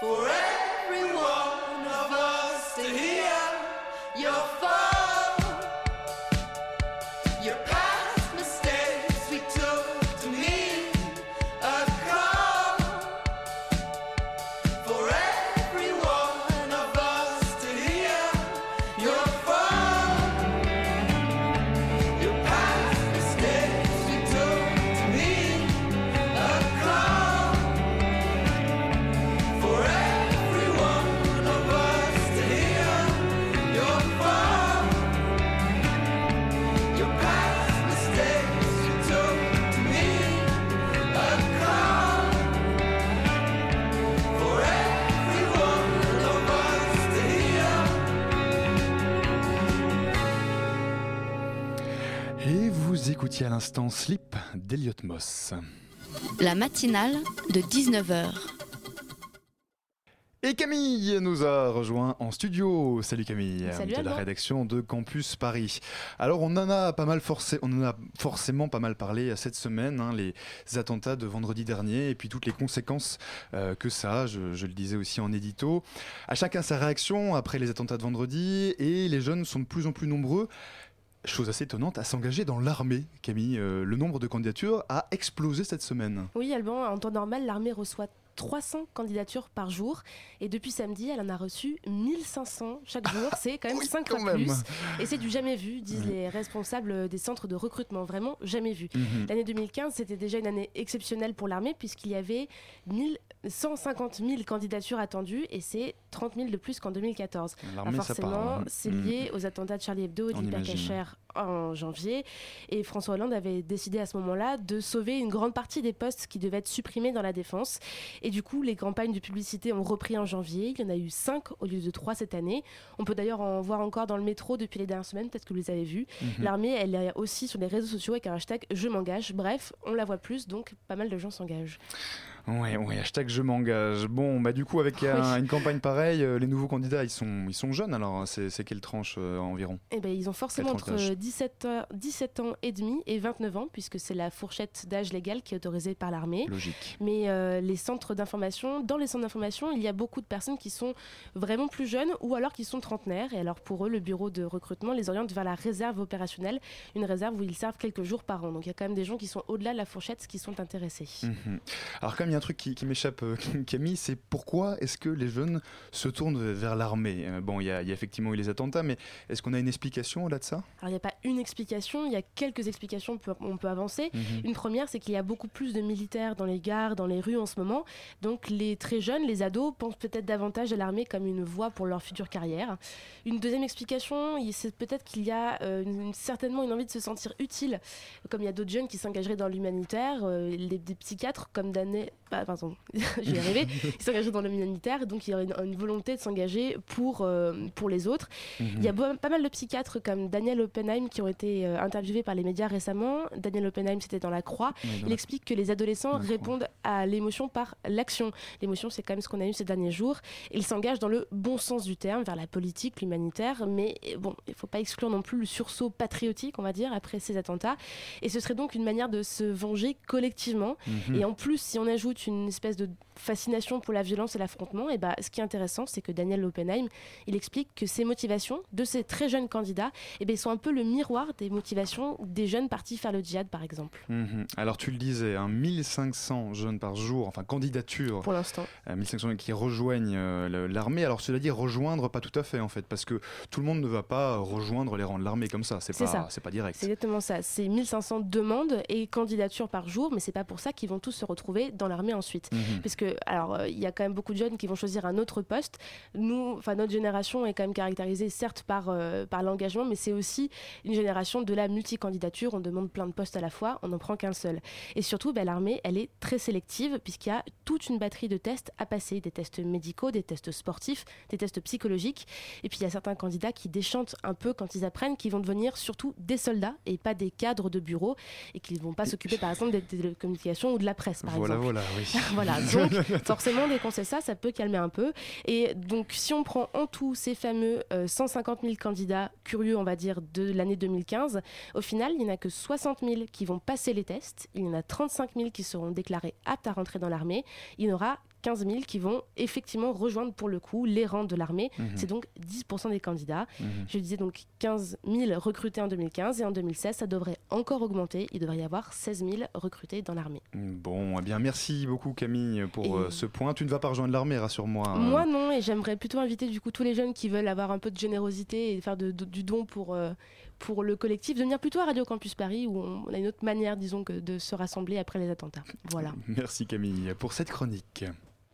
forever. Écoutiez à l'instant Slip d'Eliot Moss. La matinale de 19h. Et Camille nous a rejoint en studio. Salut Camille, Salut de la rédaction de Campus Paris. Alors on en a pas mal forcé, on en a forcément pas mal parlé cette semaine, hein, les attentats de vendredi dernier et puis toutes les conséquences euh, que ça a. Je, je le disais aussi en édito. À chacun sa réaction après les attentats de vendredi et les jeunes sont de plus en plus nombreux. Chose assez étonnante à s'engager dans l'armée, Camille. Euh, le nombre de candidatures a explosé cette semaine. Oui, Alban, en temps normal, l'armée reçoit 300 candidatures par jour. Et depuis samedi, elle en a reçu 1500 chaque jour. C'est quand même 5 quand fois même. plus. Et c'est du jamais vu, disent les responsables des centres de recrutement. Vraiment jamais vu. Mhm. L'année 2015, c'était déjà une année exceptionnelle pour l'armée, puisqu'il y avait 1000 150 000 candidatures attendues. Et c'est 30 000 de plus qu'en 2014. L'armée, Alors forcément, c'est Mhm. lié aux attentats de Charlie Hebdo et On d'Hypercacher en janvier. Et François Hollande avait décidé à ce moment-là de sauver une grande partie des postes qui devaient être supprimés dans la défense. Et du coup, les campagnes de publicité ont repris en janvier. Il y en a eu 5 au lieu de 3 cette année. On peut d'ailleurs en voir encore dans le métro depuis les dernières semaines, peut-être que vous les avez vus. Mhm. L'armée, elle est aussi sur les réseaux sociaux avec un hashtag Je m'engage. Bref, on la voit plus, donc pas mal de gens s'engagent. Ouais, ouais, hashtag je m'engage. Bon, bah du coup, avec un- Oui. une campagne pareille, euh, les nouveaux candidats, ils sont, ils sont jeunes alors, hein, c'est quelle tranche euh, environ? Eh ben, ils ont forcément entre tranche d'âge? 17, ans- 17 ans et demi et 29 ans, puisque c'est la fourchette d'âge légale qui est autorisée par l'armée. Logique. Mais euh, les centres d'information, dans les centres d'information, il y a beaucoup de personnes qui sont vraiment plus jeunes ou alors qui sont trentenaires. Et alors pour eux, le bureau de recrutement les oriente vers la réserve opérationnelle, une réserve où ils servent quelques jours par an. Donc il y a quand même des gens qui sont au-delà de la fourchette qui sont intéressés. Mhm. Alors même, il y a un truc qui, qui m'échappe, euh, Camille, c'est pourquoi est-ce que les jeunes se tournent vers l'armée? Euh, Bon, il y, a, il y a effectivement eu les attentats, mais est-ce qu'on a une explication au-delà de ça? Alors il n'y a pas une explication, il y a quelques explications, on peut, avancer. Mhm. Une première, c'est qu'il y a beaucoup plus de militaires dans les gares, dans les rues en ce moment. Donc les très jeunes, les ados, pensent peut-être davantage à l'armée comme une voie pour leur future carrière. Une deuxième explication, c'est peut-être qu'il y a euh, une- certainement une envie de se sentir utile, comme il y a d'autres jeunes qui s'engageraient dans l'humanitaire, euh, des psychiatres comme Bah, pardon, je vais y arriver, qui s'engageraient dans l'humanitaire, donc il y aurait une, une volonté de s'engager pour, euh, pour les autres. Il y a beau- pas mal de psychiatres comme Daniel Oppenheim qui ont été euh, interviewés par les médias récemment. Daniel Oppenheim, c'était dans La Croix. Ouais, dans Il La- explique que les adolescents répondent à l'émotion par l'action. L'émotion, c'est quand même ce qu'on a eu ces derniers jours. Ils s'engagent dans le bon sens du terme, vers la politique, l'humanitaire. Mais euh, bon, il ne faut pas exclure non plus le sursaut patriotique, on va dire, après ces attentats. Et ce serait donc une manière de se venger collectivement. Mhm. Et en plus, si on ajoute une espèce de fascination pour la violence et l'affrontement, et bah, ce qui est intéressant, c'est que Daniel Oppenheim, il explique que ces motivations de ces très jeunes candidats, eh ben, sont un peu le miroir des motivations des jeunes partis faire le djihad, par exemple, Mhm. Alors tu le disais, hein, 1500 jeunes par jour, enfin candidatures, pour l'instant. euh, 1500 qui rejoignent euh, l'armée. Alors cela dit, rejoindre pas tout à fait en fait, parce que tout le monde ne va pas rejoindre les rangs de l'armée comme ça, c'est pas, ça. c'est pas direct. C'est exactement ça. C'est 1500 demandes et candidatures par jour, mais c'est pas pour ça qu'ils vont tous se retrouver dans l'armée ensuite. Mhm. Parce que, alors, euh, il y a quand même beaucoup de jeunes qui vont choisir un autre poste. Nous, enfin, notre génération est quand même caractérisée certes par, euh, par l'engagement, mais c'est aussi une génération de la multicandidature. On demande plein de postes à la fois, on n'en prend qu'un seul. Et surtout, ben, l'armée, elle est très sélective puisqu'il y a toute une batterie de tests à passer, des tests médicaux, des tests sportifs, des tests psychologiques. Et puis il y a certains candidats qui déchantent un peu quand ils apprennent qu'ils vont devenir surtout des soldats et pas des cadres de bureau et qu'ils ne vont pas s'occuper par exemple des télécommunications ou de la presse par Voilà, exemple. voilà, Voilà, donc forcément, dès qu'on sait ça, ça peut calmer un peu. Et donc, si on prend en tout ces fameux euh, 150 000 candidats curieux, on va dire, de l'année 2015, au final, il n'y en a que 60 000 qui vont passer les tests, il y en a 35 000 qui seront déclarés aptes à rentrer dans l'armée, il y en aura 15 000 qui vont effectivement rejoindre pour le coup les rangs de l'armée. Mhm. C'est donc 10% des candidats. Mhm. Je disais donc 15 000 recrutés en 2015 et en 2016, ça devrait encore augmenter. Il devrait y avoir 16 000 recrutés dans l'armée. Bon, eh bien merci beaucoup Camille pour Et- euh, ce point. Tu ne vas pas rejoindre l'armée, rassure-moi. hein. Moi non, et j'aimerais plutôt inviter du coup tous les jeunes qui veulent avoir un peu de générosité et faire de- de- du don pour, euh, pour le collectif, de venir plutôt à Radio Campus Paris où on, on a une autre manière, disons, que de se rassembler après les attentats. Voilà. Merci Camille pour cette chronique.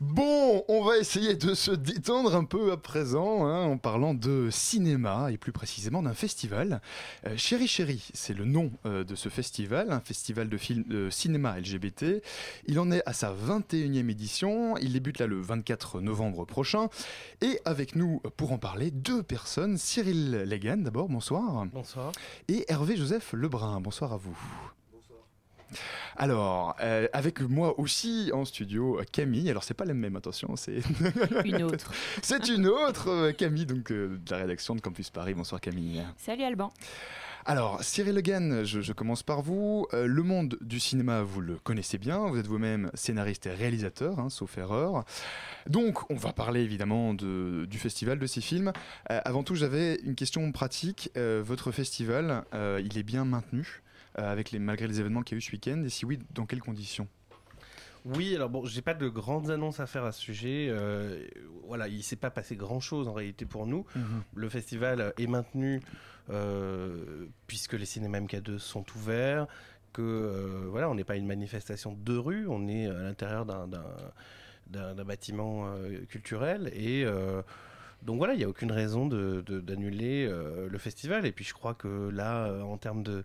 Bon, on va essayer de se détendre un peu à présent hein, en parlant de cinéma et plus précisément d'un festival. Euh, Chéri Chéri, c'est le nom euh, de ce festival, un festival de, film, de cinéma LGBT. Il en est à sa 21e édition, il débute là le 24 novembre prochain. Et avec nous pour en parler, deux personnes, Cyril Legan d'abord, bonsoir. Bonsoir. Et Hervé Joseph Lebrun, bonsoir à vous. Alors, euh, avec moi aussi en studio, Camille. Alors, c'est pas la même, attention, c'est une autre. c'est une autre, euh, Camille, donc euh, de la rédaction de Campus Paris. Bonsoir, Camille. Salut, Alban. Alors, Cyril Legan, je, je commence par vous. Euh, le monde du cinéma, vous le connaissez bien. Vous êtes vous-même scénariste et réalisateur, hein, sauf erreur. Donc, on va parler évidemment de, du festival, de ces films. Euh, avant tout, j'avais une question pratique. Euh, votre festival, euh, il est bien maintenu? euh, avec les, malgré les événements qu'il y a eu ce week-end Et si oui, dans quelles conditions? Oui, alors bon, j'ai pas de grandes annonces à faire à ce sujet. Euh, voilà, il s'est pas passé grand chose en réalité pour nous. Mhm. Le festival est maintenu euh, puisque les cinémas MK2 sont ouverts, que euh, voilà, on n'est pas une manifestation de rue, on est à l'intérieur d'un bâtiment euh, culturel et euh, donc voilà, il n'y a aucune raison de- de- d'annuler euh, le festival. Et puis je crois que là, euh, en termes de,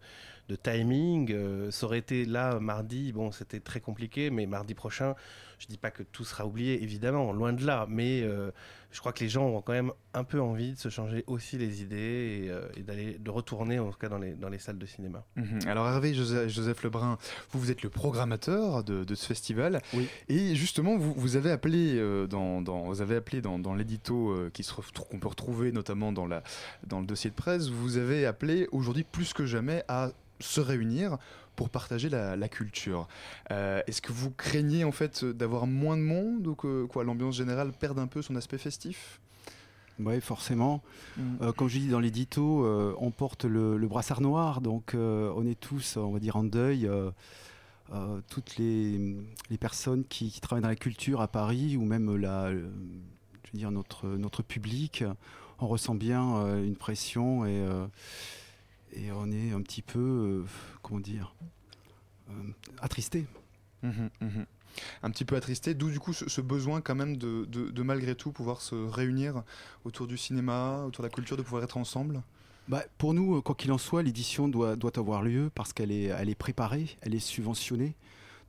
de timing, euh, ça aurait été là mardi, bon, c'était très compliqué, mais mardi prochain, je dis pas que tout sera oublié, évidemment, loin de là, mais euh, je crois que les gens ont quand même un peu envie de se changer aussi les idées et, euh, et d'aller de retourner en tout cas dans les, dans les salles de cinéma. Mhm. Alors Hervé Joseph, Joseph Lebrun, vous, vous êtes le programmateur de, de ce festival. Et justement, vous, vous avez appelé dans, dans- vous avez appelé dans, dans l'édito qui se qu'on peut retrouver notamment dans, la, dans le dossier de presse, vous avez appelé aujourd'hui plus que jamais à se réunir pour partager la, la culture. Euh, Est-ce que vous craignez en fait d'avoir moins de monde ou que quoi l'ambiance générale perde un peu son aspect festif? Oui, forcément. Mm. Euh, comme je dis dans l'édito, euh, on porte le, le brassard noir, donc euh, on est tous, on va dire, en deuil. toutes les, les personnes qui, qui travaillent dans la culture à Paris ou même la, je veux dire notre, notre public, on ressent bien une pression et, et on est un petit peu, euh, comment dire, euh, attristé. Mhm, mhm. Un petit peu attristé, d'où du coup ce, ce besoin quand même de, de- de malgré tout pouvoir se réunir autour du cinéma, autour de la culture, de pouvoir être ensemble? Bah, pour nous, euh, quoi qu'il en soit, l'édition doit, doit avoir lieu parce qu'elle est, elle est préparée, elle est subventionnée.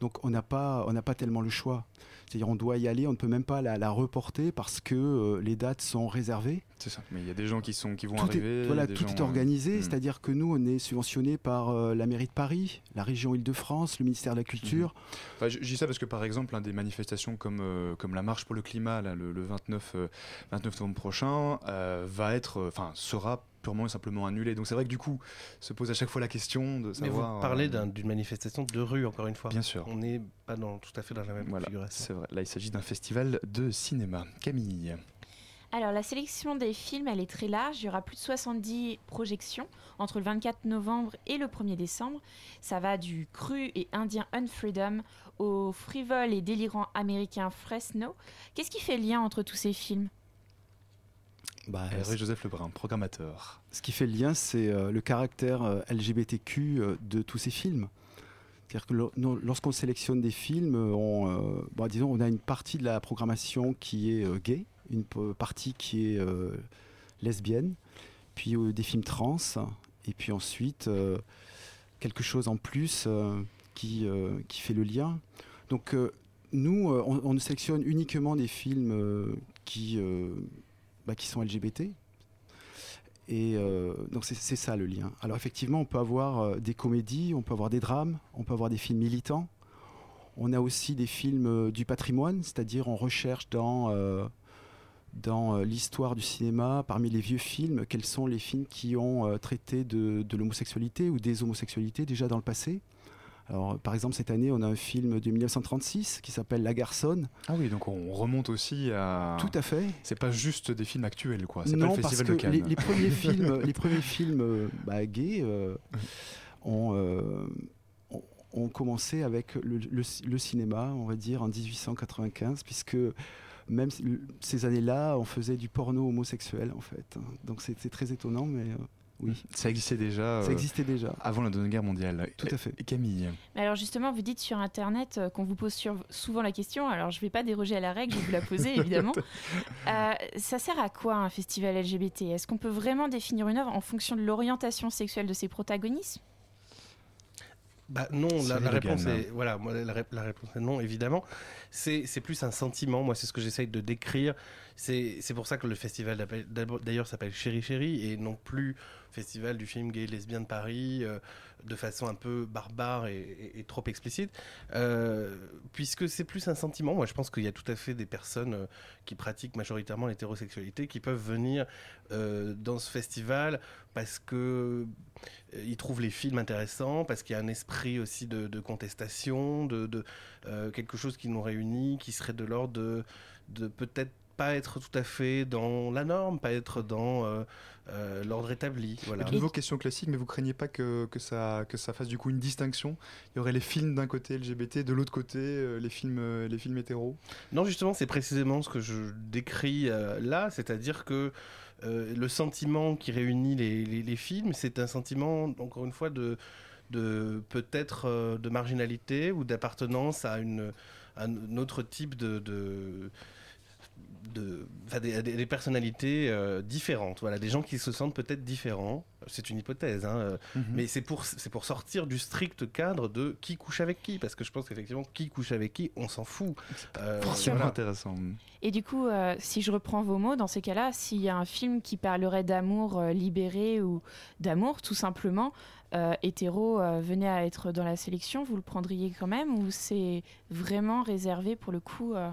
Donc on n'a pas, on pas tellement le choix. C'est-à-dire on doit y aller, on ne peut même pas la, la reporter parce que euh, les dates sont réservées. C'est ça. Mais il y a des gens qui, sont, qui vont Tout arriver. est, voilà, tout gens, est euh, organisé, hmm. c'est-à-dire que nous, on est subventionné par euh, la mairie de Paris, la région Île-de-France, le ministère de la Culture. Enfin, je, je dis ça parce que par exemple, hein, des manifestations comme, euh, comme la marche pour le climat, là, le, le 29, euh, 29 novembre prochain, va être, enfin, sera purement et simplement annulé. Donc c'est vrai que du coup, se pose à chaque fois la question de Mais savoir. vous parlez euh, d'un- d'une manifestation de rue, encore une fois. Bien sûr. On n'est pas dans, tout à fait dans la même Voilà, configuration. c'est vrai. Là, il s'agit d'un festival de cinéma. Camille. Alors, la sélection des films, elle est très large. Il y aura plus de 70 projections entre le 24 novembre et le 1er décembre. Ça va du cru et indien Unfreedom au frivole et délirant américain Fresno. Qu'est-ce qui fait le lien entre tous ces films? Bah, Joseph Lebrun, programmateur. Ce qui fait le lien, c'est euh, le caractère euh, LGBTQ euh, de tous ces films. C'est-à-dire que lorsqu'on sélectionne des films, on, euh, bon, disons, on a une partie de la programmation qui est euh, gay, une partie qui est euh, lesbienne, puis des films trans, et puis ensuite quelque chose en plus qui, qui fait le lien. Donc nous, on, on sélectionne uniquement des films qui, bah, qui sont LGBT. Et euh, donc c'est ça le lien. Alors effectivement, on peut avoir euh, des comédies, on peut avoir des drames, on peut avoir des films militants. On a aussi des films euh, du patrimoine, c'est-à-dire on recherche dans, dans l'histoire du cinéma, parmi les vieux films, quels sont les films qui ont traité de l'homosexualité ou des homosexualités déjà dans le passé. Alors, par exemple, cette année, on a un film de 1936 qui s'appelle La Garçonne. Ah oui, donc on remonte aussi à. Tout à fait. C'est pas juste des films actuels, quoi. C'est pas le parce festival que de Cannes. les, les premiers films, les premiers films euh, bah, gays euh, ont, euh, ont- ont commencé avec le, le- le cinéma, on va dire, en 1895, puisque même ces années-là, on faisait du porno homosexuel, en fait. Donc c'est c'est très étonnant, mais... euh, Oui. Ça existait déjà. Ça euh, existait déjà. Avant la Deuxième Guerre mondiale. Tout à fait. Et Camille. Mais Alors justement, vous dites sur Internet euh, qu'on vous pose sur- souvent la question, alors je ne vais pas déroger à la règle, je vais vous la poser évidemment. Euh, ça sert à quoi un festival LGBT Est-ce qu'on peut vraiment définir une œuvre en fonction de l'orientation sexuelle de ses protagonistes? Bah non, la, réponse Hogan. est voilà, moi, la, ré- la réponse est non évidemment. C'est plus un sentiment. Moi, c'est ce que j'essaye de décrire. C'est pour ça que le festival d'ailleurs s'appelle Chéri Chéri et non plus festival du film gay lesbien de Paris euh, de façon un peu barbare et, trop explicite, Euh, puisque c'est plus un sentiment. Moi, je pense qu'il y a tout à fait des personnes euh, qui pratiquent majoritairement l'hétérosexualité qui peuvent venir dans ce festival parce que ils trouvent les films intéressants, parce qu'il y a un esprit aussi de, contestation, de, quelque chose qui nous réunit, qui serait de l'ordre de, de peut-être pas être tout à fait dans la norme, pas être dans euh, euh, l'ordre établi. Voilà. De nouveau, question classique, mais vous craignez pas que, que, ça, que ça fasse du coup une distinction? Il y aurait les films d'un côté LGBT, de l'autre côté euh, les films, les films hétéros? Non, justement, c'est précisément ce que je décris là, c'est-à-dire que le sentiment qui réunit les, les- les films, c'est un sentiment, encore une fois, de, de peut-être de marginalité ou d'appartenance à, une, un autre type de... de de, enfin, des, des- des personnalités euh, différentes, voilà, des gens qui se sentent peut-être différents. C'est une hypothèse, hein, euh, Mhm. mais c'est pour c'est pour sortir du strict cadre de qui couche avec qui, parce que je pense qu'effectivement qui couche avec qui, on s'en fout. Euh, voilà. intéressant. Et du coup, euh, si je reprends vos mots, dans ces cas-là, s'il y a un film qui parlerait d'amour euh, libéré ou d'amour, tout simplement, euh, hétéro euh, venait à être dans la sélection, vous le prendriez quand même ou c'est vraiment réservé pour le coup euh,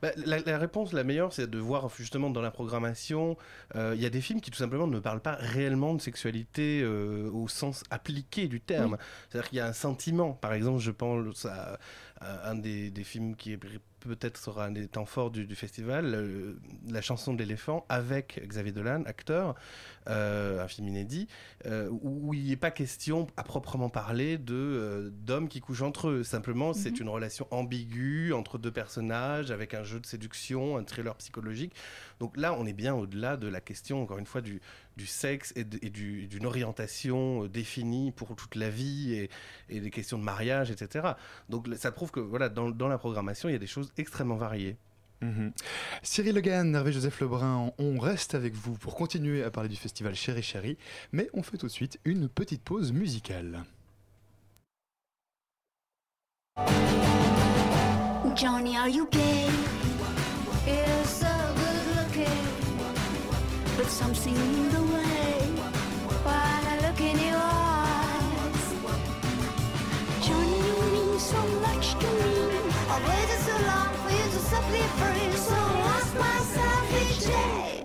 Bah, la, la réponse la meilleure, c'est de voir justement dans la programmation, euh, il y a des films qui tout simplement ne parlent pas réellement de sexualité au sens appliqué du terme. C'est-à-dire qu'il y a un sentiment. Par exemple, je pense à, à un des, des films qui est peut-être sera un des temps forts du, du festival, euh, la chanson de l'éléphant avec Xavier Dolan, acteur, un film inédit, où il n'est pas question à proprement parler de euh, d'hommes qui couchent entre eux. Simplement, c'est une relation ambiguë entre deux personnages avec un jeu de séduction, un thriller psychologique. Donc là, on est bien au-delà de la question, encore une fois, du, du sexe et de- et du- d'une orientation euh, définie pour toute la vie et, et des questions de mariage, etc. Donc ça prouve que voilà, dans, dans la programmation, il y a des choses extrêmement variées. Mhm. Cyril Legan, Hervé Joseph Lebrun, on reste avec vous pour continuer à parler du festival Chéri Chéri, mais on fait tout de suite une petite pause musicale.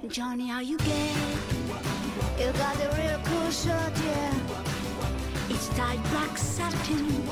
Johnny, are you gay? You got a real cool shirt, yeah. It's tight black satin,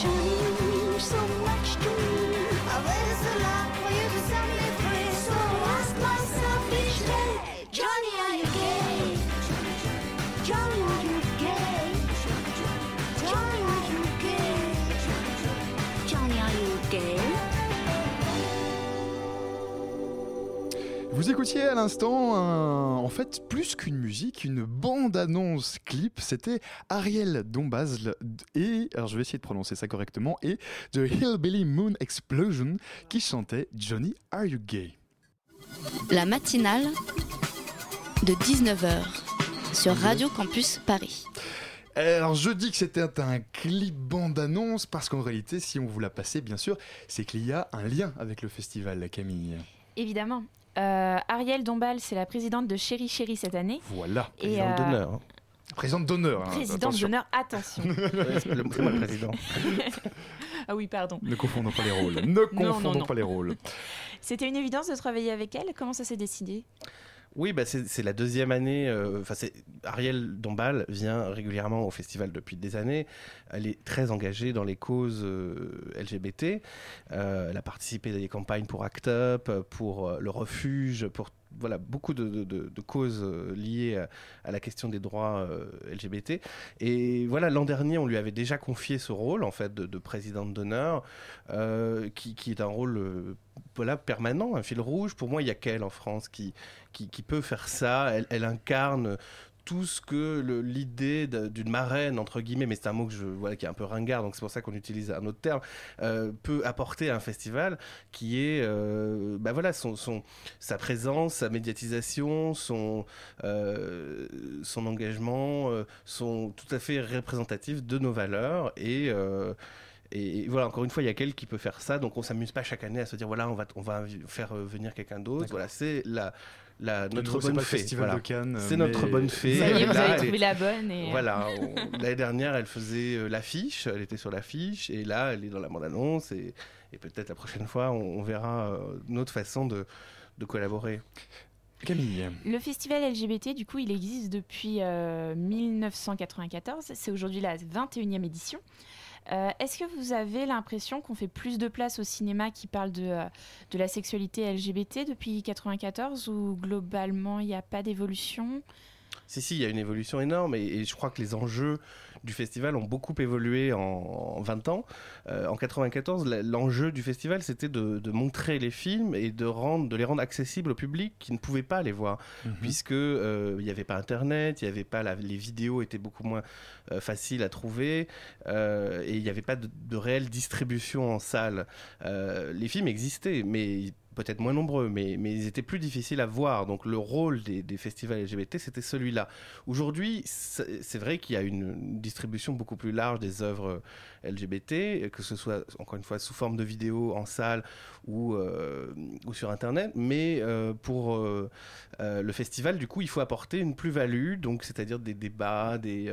Johnny, Vous écoutiez à l'instant, un- en fait, plus qu'une musique, une bande-annonce clip. C'était Ariel Dombasle et, alors je vais essayer de prononcer ça correctement, et The Hillbilly Moon Explosion qui chantait Johnny Are You Gay? La matinale de 19h sur Radio Campus Paris. Alors je dis que c'était un clip bande-annonce parce qu'en réalité, si on vous l'a passé, bien sûr, c'est qu'il y a un lien avec le festival, Camille. Évidemment. Euh, Ariel Dombal, c'est la présidente de Chéri Chéri cette année. Voilà. Et, Présidente euh, d'honneur, hein. Présidente d'honneur. hein, Présidente attention. d'honneur, attention. c'est moi le président. ah oui, pardon. Ne confondons pas les rôles. Ne Non, confondons non, non. pas les rôles. C'était une évidence de travailler avec elle. Comment ça s'est décidé? Oui, bah c'est la deuxième année. euh, Enfin, c'est Ariel Dombal vient régulièrement au festival depuis des années. Elle est très engagée dans les causes euh, LGBT. Euh, elle a participé à des campagnes pour ACT UP, pour euh, le refuge, pour voilà beaucoup de, de- causes euh, liées à, la question des droits euh, LGBT. Et voilà, l'an dernier, on lui avait déjà confié ce rôle en fait de, de présidente d'honneur, euh, qui, qui est un rôle voilà permanent, un fil rouge. Pour moi, il y a qu'elle en France qui, qui, peut faire ça. Elle incarne tout ce que l'idée d'une marraine entre guillemets, mais c'est un mot que je voilà qui est un peu ringard, donc c'est pour ça qu'on utilise un autre terme, euh, peut apporter à un festival, qui est euh, bah voilà son, son sa présence, sa médiatisation, son euh, son engagement, sont tout à fait représentatifs de nos valeurs et et voilà, encore une fois, il y a qu'elle qui peut faire ça, donc on s'amuse pas chaque année à se dire voilà, on va, on va faire venir quelqu'un d'autre. Voilà, c'est la, la, notre nouveau, bonne fée. Festival voilà. Cannes, C'est notre bonne fée. Ça y est, vous Là, avez trouvé est- la bonne et, euh, Voilà, on- l'année dernière, elle faisait euh, l'affiche, elle était sur l'affiche, et là, elle est dans la bande-annonce, et, et peut-être la prochaine fois, on, on verra euh, une autre façon de, de collaborer. Camille. Le festival LGBT, du coup, il existe depuis euh, 1994. C'est aujourd'hui la 21e édition. Euh, Est-ce que vous avez l'impression qu'on fait plus de place au cinéma qui parle de, euh, de la sexualité LGBT depuis 1994 ou globalement il n'y a pas d'évolution? Si, si, il y a une évolution énorme et, et je crois que les enjeux du festival ont beaucoup évolué en, en 20 ans. Euh, en 94, la- l'enjeu du festival, c'était de, de montrer les films et de, rendre, de les rendre accessibles au public qui ne pouvait pas les voir, Mhm. puisque euh, il n'y avait pas Internet, il y avait pas la- les vidéos étaient beaucoup moins euh, faciles à trouver euh, et il n'y avait pas de, de réelle distribution en salle. Euh, les films existaient, mais peut-être moins nombreux, mais, mais ils étaient plus difficiles à voir. Donc le rôle des, des festivals LGBT, c'était celui-là. Aujourd'hui, c'est vrai qu'il y a une distribution beaucoup plus large des œuvres LGBT, que ce soit encore une fois sous forme de vidéos en salle ou, euh, ou sur Internet. Mais euh, pour euh, le festival, du coup, il faut apporter une plus-value, donc c'est-à-dire des débats, des,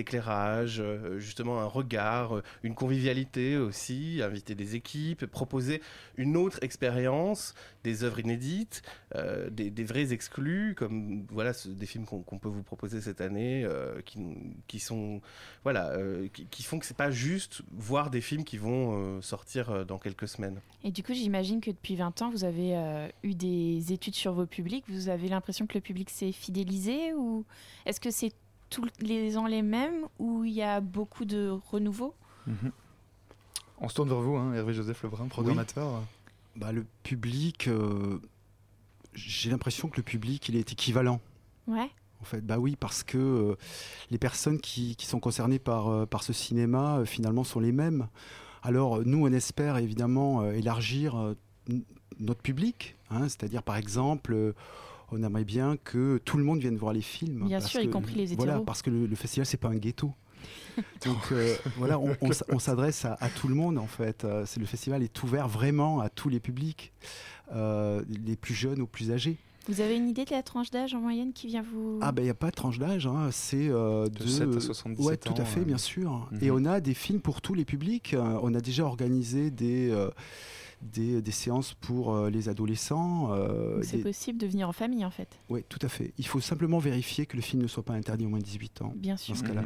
éclairages, justement un regard, une convivialité aussi, inviter des équipes, proposer une autre expérience, des œuvres inédites, euh, des, des vrais exclus, comme voilà ce- des films qu'on peut vous proposer cette année, euh, qui, qui sont voilà, euh, qui, qui font que c'est pas juste voir des films qui vont euh, sortir dans quelques semaines. Et du coup, j'imagine que depuis 20 ans, vous avez euh, eu des études sur vos publics. Vous avez l'impression que le public s'est fidélisé ou est-ce que c'est tous les ans les mêmes ou il y a beaucoup de renouveau Mhm. On se tourne vers vous, hein, Hervé Joseph Lebrun, programmateur. Bah, le public, euh, j'ai l'impression que le public, il est équivalent. Ouais. En fait, bah oui, parce que euh, les personnes qui, qui sont concernées par, euh, par ce cinéma, finalement, sont les mêmes. Alors, nous, on espère évidemment élargir notre public. hein, C'est-à-dire, par exemple, on aimerait bien que tout le monde vienne voir les films. Bien parce sûr, y compris les Voilà, hétéros. parce que le, le festival, c'est pas un ghetto. Donc euh, voilà, on, on s- on s'adresse à, à tout le monde en fait. Euh, c'est le festival est ouvert vraiment à tous les publics, euh, les plus jeunes aux plus âgés. Vous avez une idée de la tranche d'âge en moyenne qui vient vous Ah ben il n'y a pas de tranche d'âge, hein, c'est euh, De 7 à 77 Ouais, tout ans, à fait, euh. bien sûr. Mhm. Et on a des films pour tous les publics. On a déjà organisé des euh, des, des séances pour euh, les adolescents. euh, C'est des- possible de venir en famille en fait. Oui, tout à fait. Il faut simplement vérifier que le film ne soit pas interdit au moins de 18 ans. Bien sûr. Dans ce cas-là.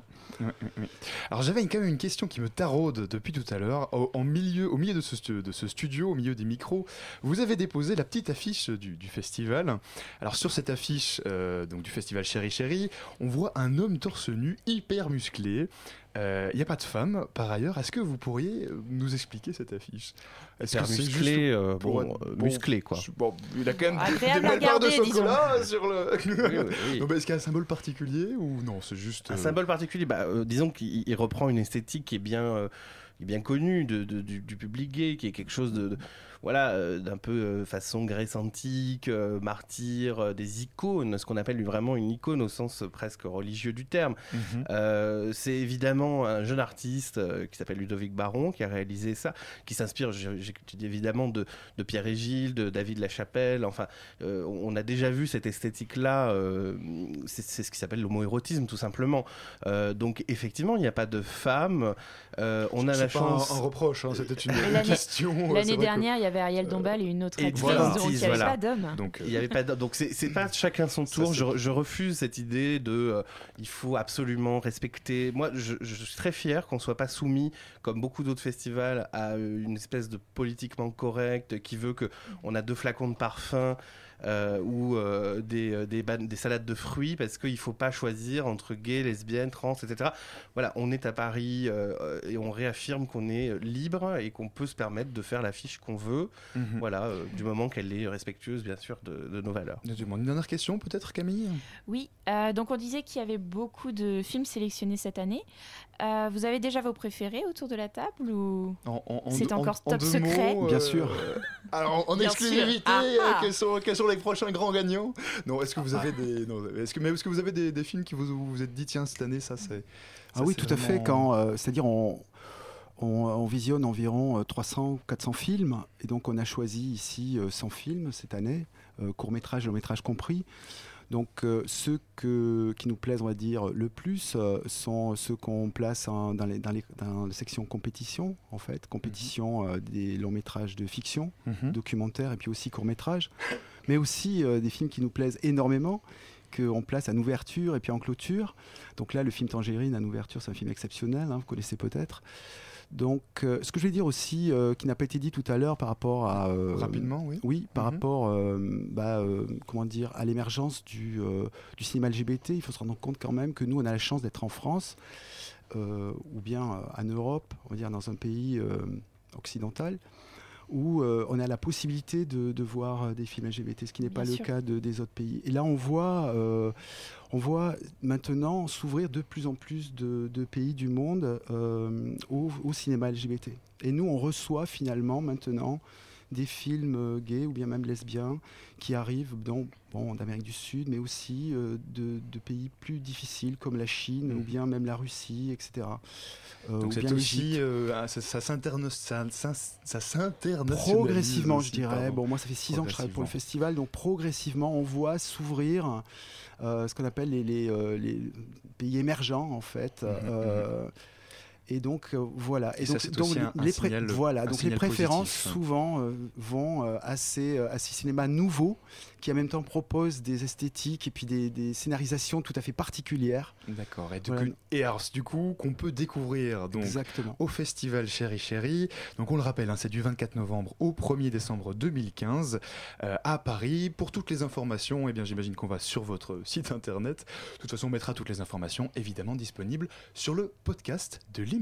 Alors j'avais quand même une question qui me taraude depuis tout à l'heure. Au, en milieu, au milieu de ce, stu- de ce studio, au milieu des micros, vous avez déposé la petite affiche du, du festival. Alors sur cette affiche euh, donc du festival Chéri Chéri, on voit un homme torse nu hyper musclé. Euh, Il n'y a pas de femme par ailleurs. Est-ce que vous pourriez euh, nous expliquer cette affiche? Est-ce que c'est musclé, juste euh, bon, euh, musclé, quoi. Bon, il a quand même des, Agréable des belles barres de chocolat disons. sur le. Oui, oui, oui. Non, mais Est-ce qu'il y a un symbole particulier ou non C'est juste. Un euh, symbole particulier, bah, euh, disons qu'il il reprend une esthétique qui est bien, euh, qui est bien connue de- de- du, du public gay, qui est quelque chose de, de- voilà, euh, d'un peu euh, façon Grèce antique, euh, martyr, euh, des icônes, ce qu'on appelle vraiment une icône au sens presque religieux du terme. Mhm. Euh, c'est évidemment un jeune artiste euh, qui s'appelle Ludovic Baron qui a réalisé ça, qui s'inspire, dit évidemment, de, de Pierre et Gilles, de David Lachapelle. Enfin, euh, on a déjà vu cette esthétique-là. euh, c'est ce qui s'appelle l'homoérotisme, tout simplement. Euh, donc, effectivement, il n'y a pas de femmes. Euh, on a C'est la pas chance. un, un reproche, hein, c'était une question. L'année dernière, il y avait Ariel Dombal et une autre Et actrice, voilà. donc il n'y avait Voilà. pas d'hommes. Donc, euh, Il y avait pas de- donc c'est pas chacun son tour. je, je refuse cette idée de euh, il faut absolument respecter. Moi, je, je suis très fier qu'on soit pas soumis, comme beaucoup d'autres festivals, à une espèce de politiquement correct qui veut que on a deux flacons de parfum. Euh, ou euh, des, euh, des, salades de fruits parce qu'il ne faut pas choisir entre gays, lesbiennes, trans, etc. Voilà, on est à Paris et on réaffirme qu'on est libre et qu'on peut se permettre de faire l'affiche qu'on veut, Mhm. voilà, euh, du moment qu'elle est respectueuse, bien sûr, de, de nos valeurs. Une dernière question peut-être Camille? Oui, euh, donc on disait qu'il y avait beaucoup de films sélectionnés cette année. Euh, vous avez déjà vos préférés autour de la table ou En- en- en c'est encore en top deux secret mots, Bien euh, sûr. Alors en exclusivité. Ah, euh, ah. quels, sont, quels sont les prochains grands gagnants? Non, est-ce que vous avez des, non, est-ce que mais est-ce que vous avez des, des films qui vous vous vous êtes dit tiens cette année ça c'est Ah oui, c'est tout à fait. Quand, euh, c'est-à-dire, on, on, on visionne environ euh, 300 400 films, et donc on a choisi ici euh, 100 films cette année, euh, court métrage, long métrage compris. Donc euh, ceux que, qui nous plaisent, on va dire, le plus euh, sont ceux qu'on place dans, les, dans, les, dans la section compétition, en fait, compétition euh, des longs métrages de fiction, Mhm. documentaire et puis aussi court métrage, mais aussi des films qui nous plaisent énormément qu'on place en ouverture et puis en clôture. Donc là, le film Tangerine en ouverture, c'est un film exceptionnel, hein, vous connaissez peut-être. Donc, euh, ce que je vais dire aussi, euh, qui n'a pas été dit tout à l'heure par rapport à... euh, Rapidement, oui. Oui, par Mhm. rapport bah, comment dire, à l'émergence du, du cinéma LGBT, il faut se rendre compte quand même que nous, on a la chance d'être en France, ou bien en Europe, on va dire dans un pays occidental, où euh, on a la possibilité de, de voir euh, des films LGBT, ce qui n'est pas le cas de- des autres pays. Et là, on voit, euh, on voit maintenant s'ouvrir de plus en plus de, de pays du monde euh, au, au cinéma LGBT. Et nous, on reçoit finalement maintenant des films euh, gays ou bien même lesbiens qui arrivent dans, bon, d'Amérique du Sud, mais aussi euh, de, de pays plus difficiles comme la Chine ou bien même la Russie, etc. Euh, Donc c'est aussi euh, ça, ça s'internationalise Progressivement, je dirais. pardon. Bon, moi, ça fait six ans que je travaille pour le festival, donc progressivement, on voit s'ouvrir ce qu'on appelle les, les, les pays émergents, en fait. euh, Et donc euh, voilà. Et donc, les, un- signal- voilà. Donc les préférences positif. souvent euh, vont à, ces, euh, à ces cinémas nouveaux qui en même temps proposent des esthétiques et puis des, des scénarisations tout à fait particulières. D'accord. Et, du Voilà. coup- et alors, du coup, qu'on peut découvrir donc, Exactement. au festival Chéri Chéri. Donc, on le rappelle, hein, c'est du 24 novembre au 1er décembre 2015 euh, à Paris. Pour toutes les informations, eh bien, j'imagine qu'on va sur votre site internet. De toute façon, on mettra toutes les informations évidemment disponibles sur le podcast de l'émission.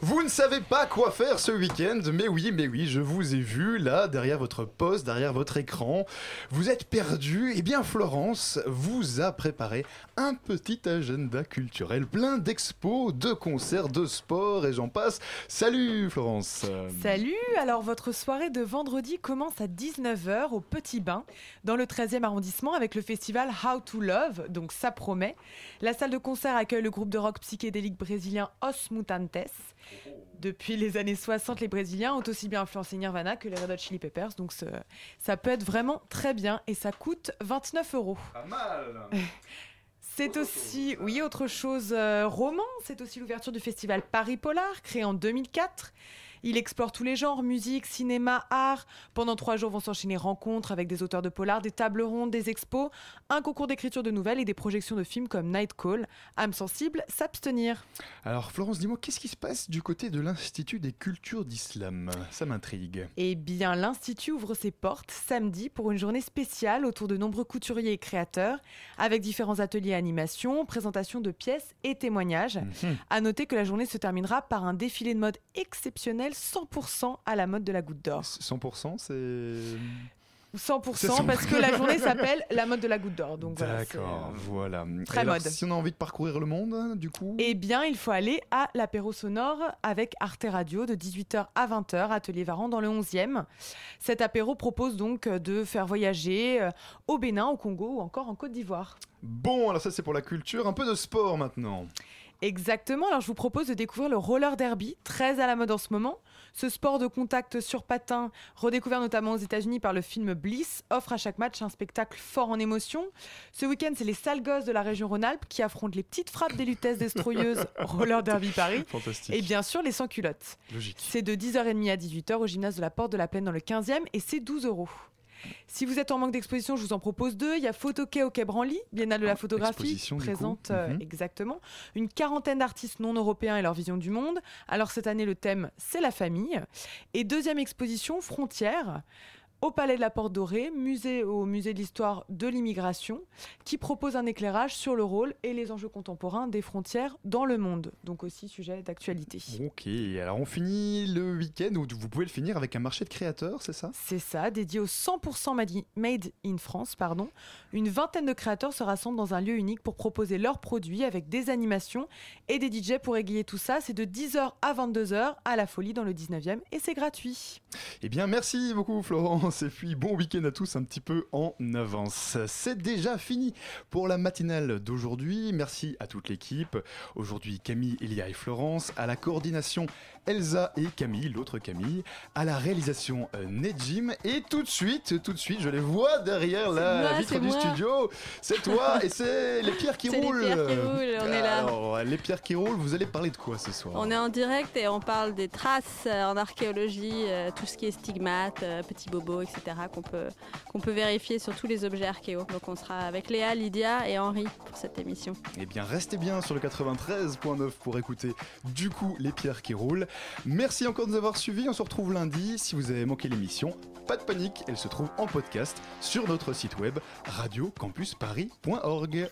Vous ne savez pas quoi faire ce week-end, mais oui, mais oui, je vous ai vu là, derrière votre poste, derrière votre écran. Vous êtes perdu, et bien Florence vous a préparé un petit agenda culturel plein d'expos, de concerts, de sports, et j'en passe. Salut Florence Salut Alors votre soirée de vendredi commence à 19h au Petit Bain, dans le 13e arrondissement, avec le festival How to Love, donc ça promet. La salle de concert accueille le groupe de rock psychédélique brésilien Os Mutantes. Depuis les années 60, les Brésiliens ont aussi bien influencé Nirvana que les Red Hot Chili Peppers, donc ce- ça peut être vraiment très bien et ça coûte 29 euros. Pas mal C'est aussi, oui, autre chose euh, roman, c'est aussi l'ouverture du festival Paris Polar, créé en 2004. Il explore tous les genres, musique, cinéma, art. Pendant trois jours vont s'enchaîner rencontres avec des auteurs de polar, des tables rondes, des expos, un concours d'écriture de nouvelles et des projections de films comme Night Call. âme sensible, s'abstenir. Alors Florence, dis-moi, qu'est-ce qui se passe du côté de l'Institut des cultures d'islam? Ça m'intrigue. Eh bien, l'Institut ouvre ses portes samedi pour une journée spéciale autour de nombreux couturiers et créateurs, avec différents ateliers animation, présentations de pièces et témoignages. Mhm. À noter que la journée se terminera par un défilé de mode exceptionnel 100% à la mode de la goutte d'or. 100%, c'est... 100% C'est 100%. parce que la journée s'appelle la mode de la goutte d'or. Donc voilà, D'accord, euh, voilà. très alors, mode. Si on a envie de parcourir le monde, du coup? Eh bien, il faut aller à l'apéro sonore avec Arte Radio de 18h à 20h, Atelier Varan dans le 11e. Cet apéro propose donc de faire voyager euh, au Bénin, au Congo ou encore en Côte d'Ivoire. Bon, alors ça c'est pour la culture, un peu de sport maintenant. Exactement, alors je vous propose de découvrir le roller derby, très à la mode en ce moment. Ce sport de contact sur patin, redécouvert notamment aux États-Unis par le film Bliss, offre à chaque match un spectacle fort en émotion. Ce week-end, c'est les sales gosses de la région Rhône-Alpes qui affrontent les petites frappes des lutesses destroyeuses roller derby Paris. Fantastique. Et bien sûr, les sans-culottes. Logique. C'est de 10h30 à 18h au gymnase de la Porte de la Plaine dans le 15e et c'est 12 euros. Si vous êtes en manque d'exposition, je vous en propose deux. Il y a Photoquai au Quai Branly, Biennale de la photographie, Ah, du coup. présente euh, Mhm. exactement une quarantaine d'artistes non européens et leur vision du monde. Alors cette année, le thème, c'est la famille. Et deuxième exposition, Frontières, au Palais de la Porte Dorée, musée au Musée de l'Histoire de l'Immigration, qui propose un éclairage sur le rôle et les enjeux contemporains des frontières dans le monde. Donc aussi sujet d'actualité. Ok, alors on finit le week-end, ou vous pouvez le finir avec un marché de créateurs, c'est ça? C'est ça, dédié au 100% madi- made in France. Pardon. Une vingtaine de créateurs se rassemblent dans un lieu unique pour proposer leurs produits avec des animations et des DJ pour égayer tout ça. C'est de 10h à 22h à la Folie dans le 19e et c'est gratuit. Eh bien, merci beaucoup Florence, puis bon week-end à tous un petit peu en avance. C'est déjà fini pour la matinale d'aujourd'hui. Merci à toute l'équipe. Aujourd'hui, Camille, Elia et Florence. À la coordination, Elsa et Camille, l'autre Camille. À la réalisation, euh, Nedjim. Et tout de suite, tout de suite, je les vois derrière la moi, vitre du moi. studio. C'est toi et c'est les pierres qui C'est les roulent. pierres qui roulent, on est là. Alors, les pierres qui roulent, vous allez parler de quoi ce soir On est en direct et on parle des traces euh, en archéologie, euh, tout ce qui est stigmates, euh, petits bobos, etc. qu'on peut, qu'on peut vérifier sur tous les objets archéo. Donc on sera avec Léa, Lydia et Henri pour cette émission. Eh bien, restez bien sur le 93.9 pour écouter du coup les pierres qui roulent. Merci encore de nous avoir suivis. On se retrouve lundi. Si vous avez manqué l'émission, pas de panique, elle se trouve en podcast sur notre site web radiocampusparis.org.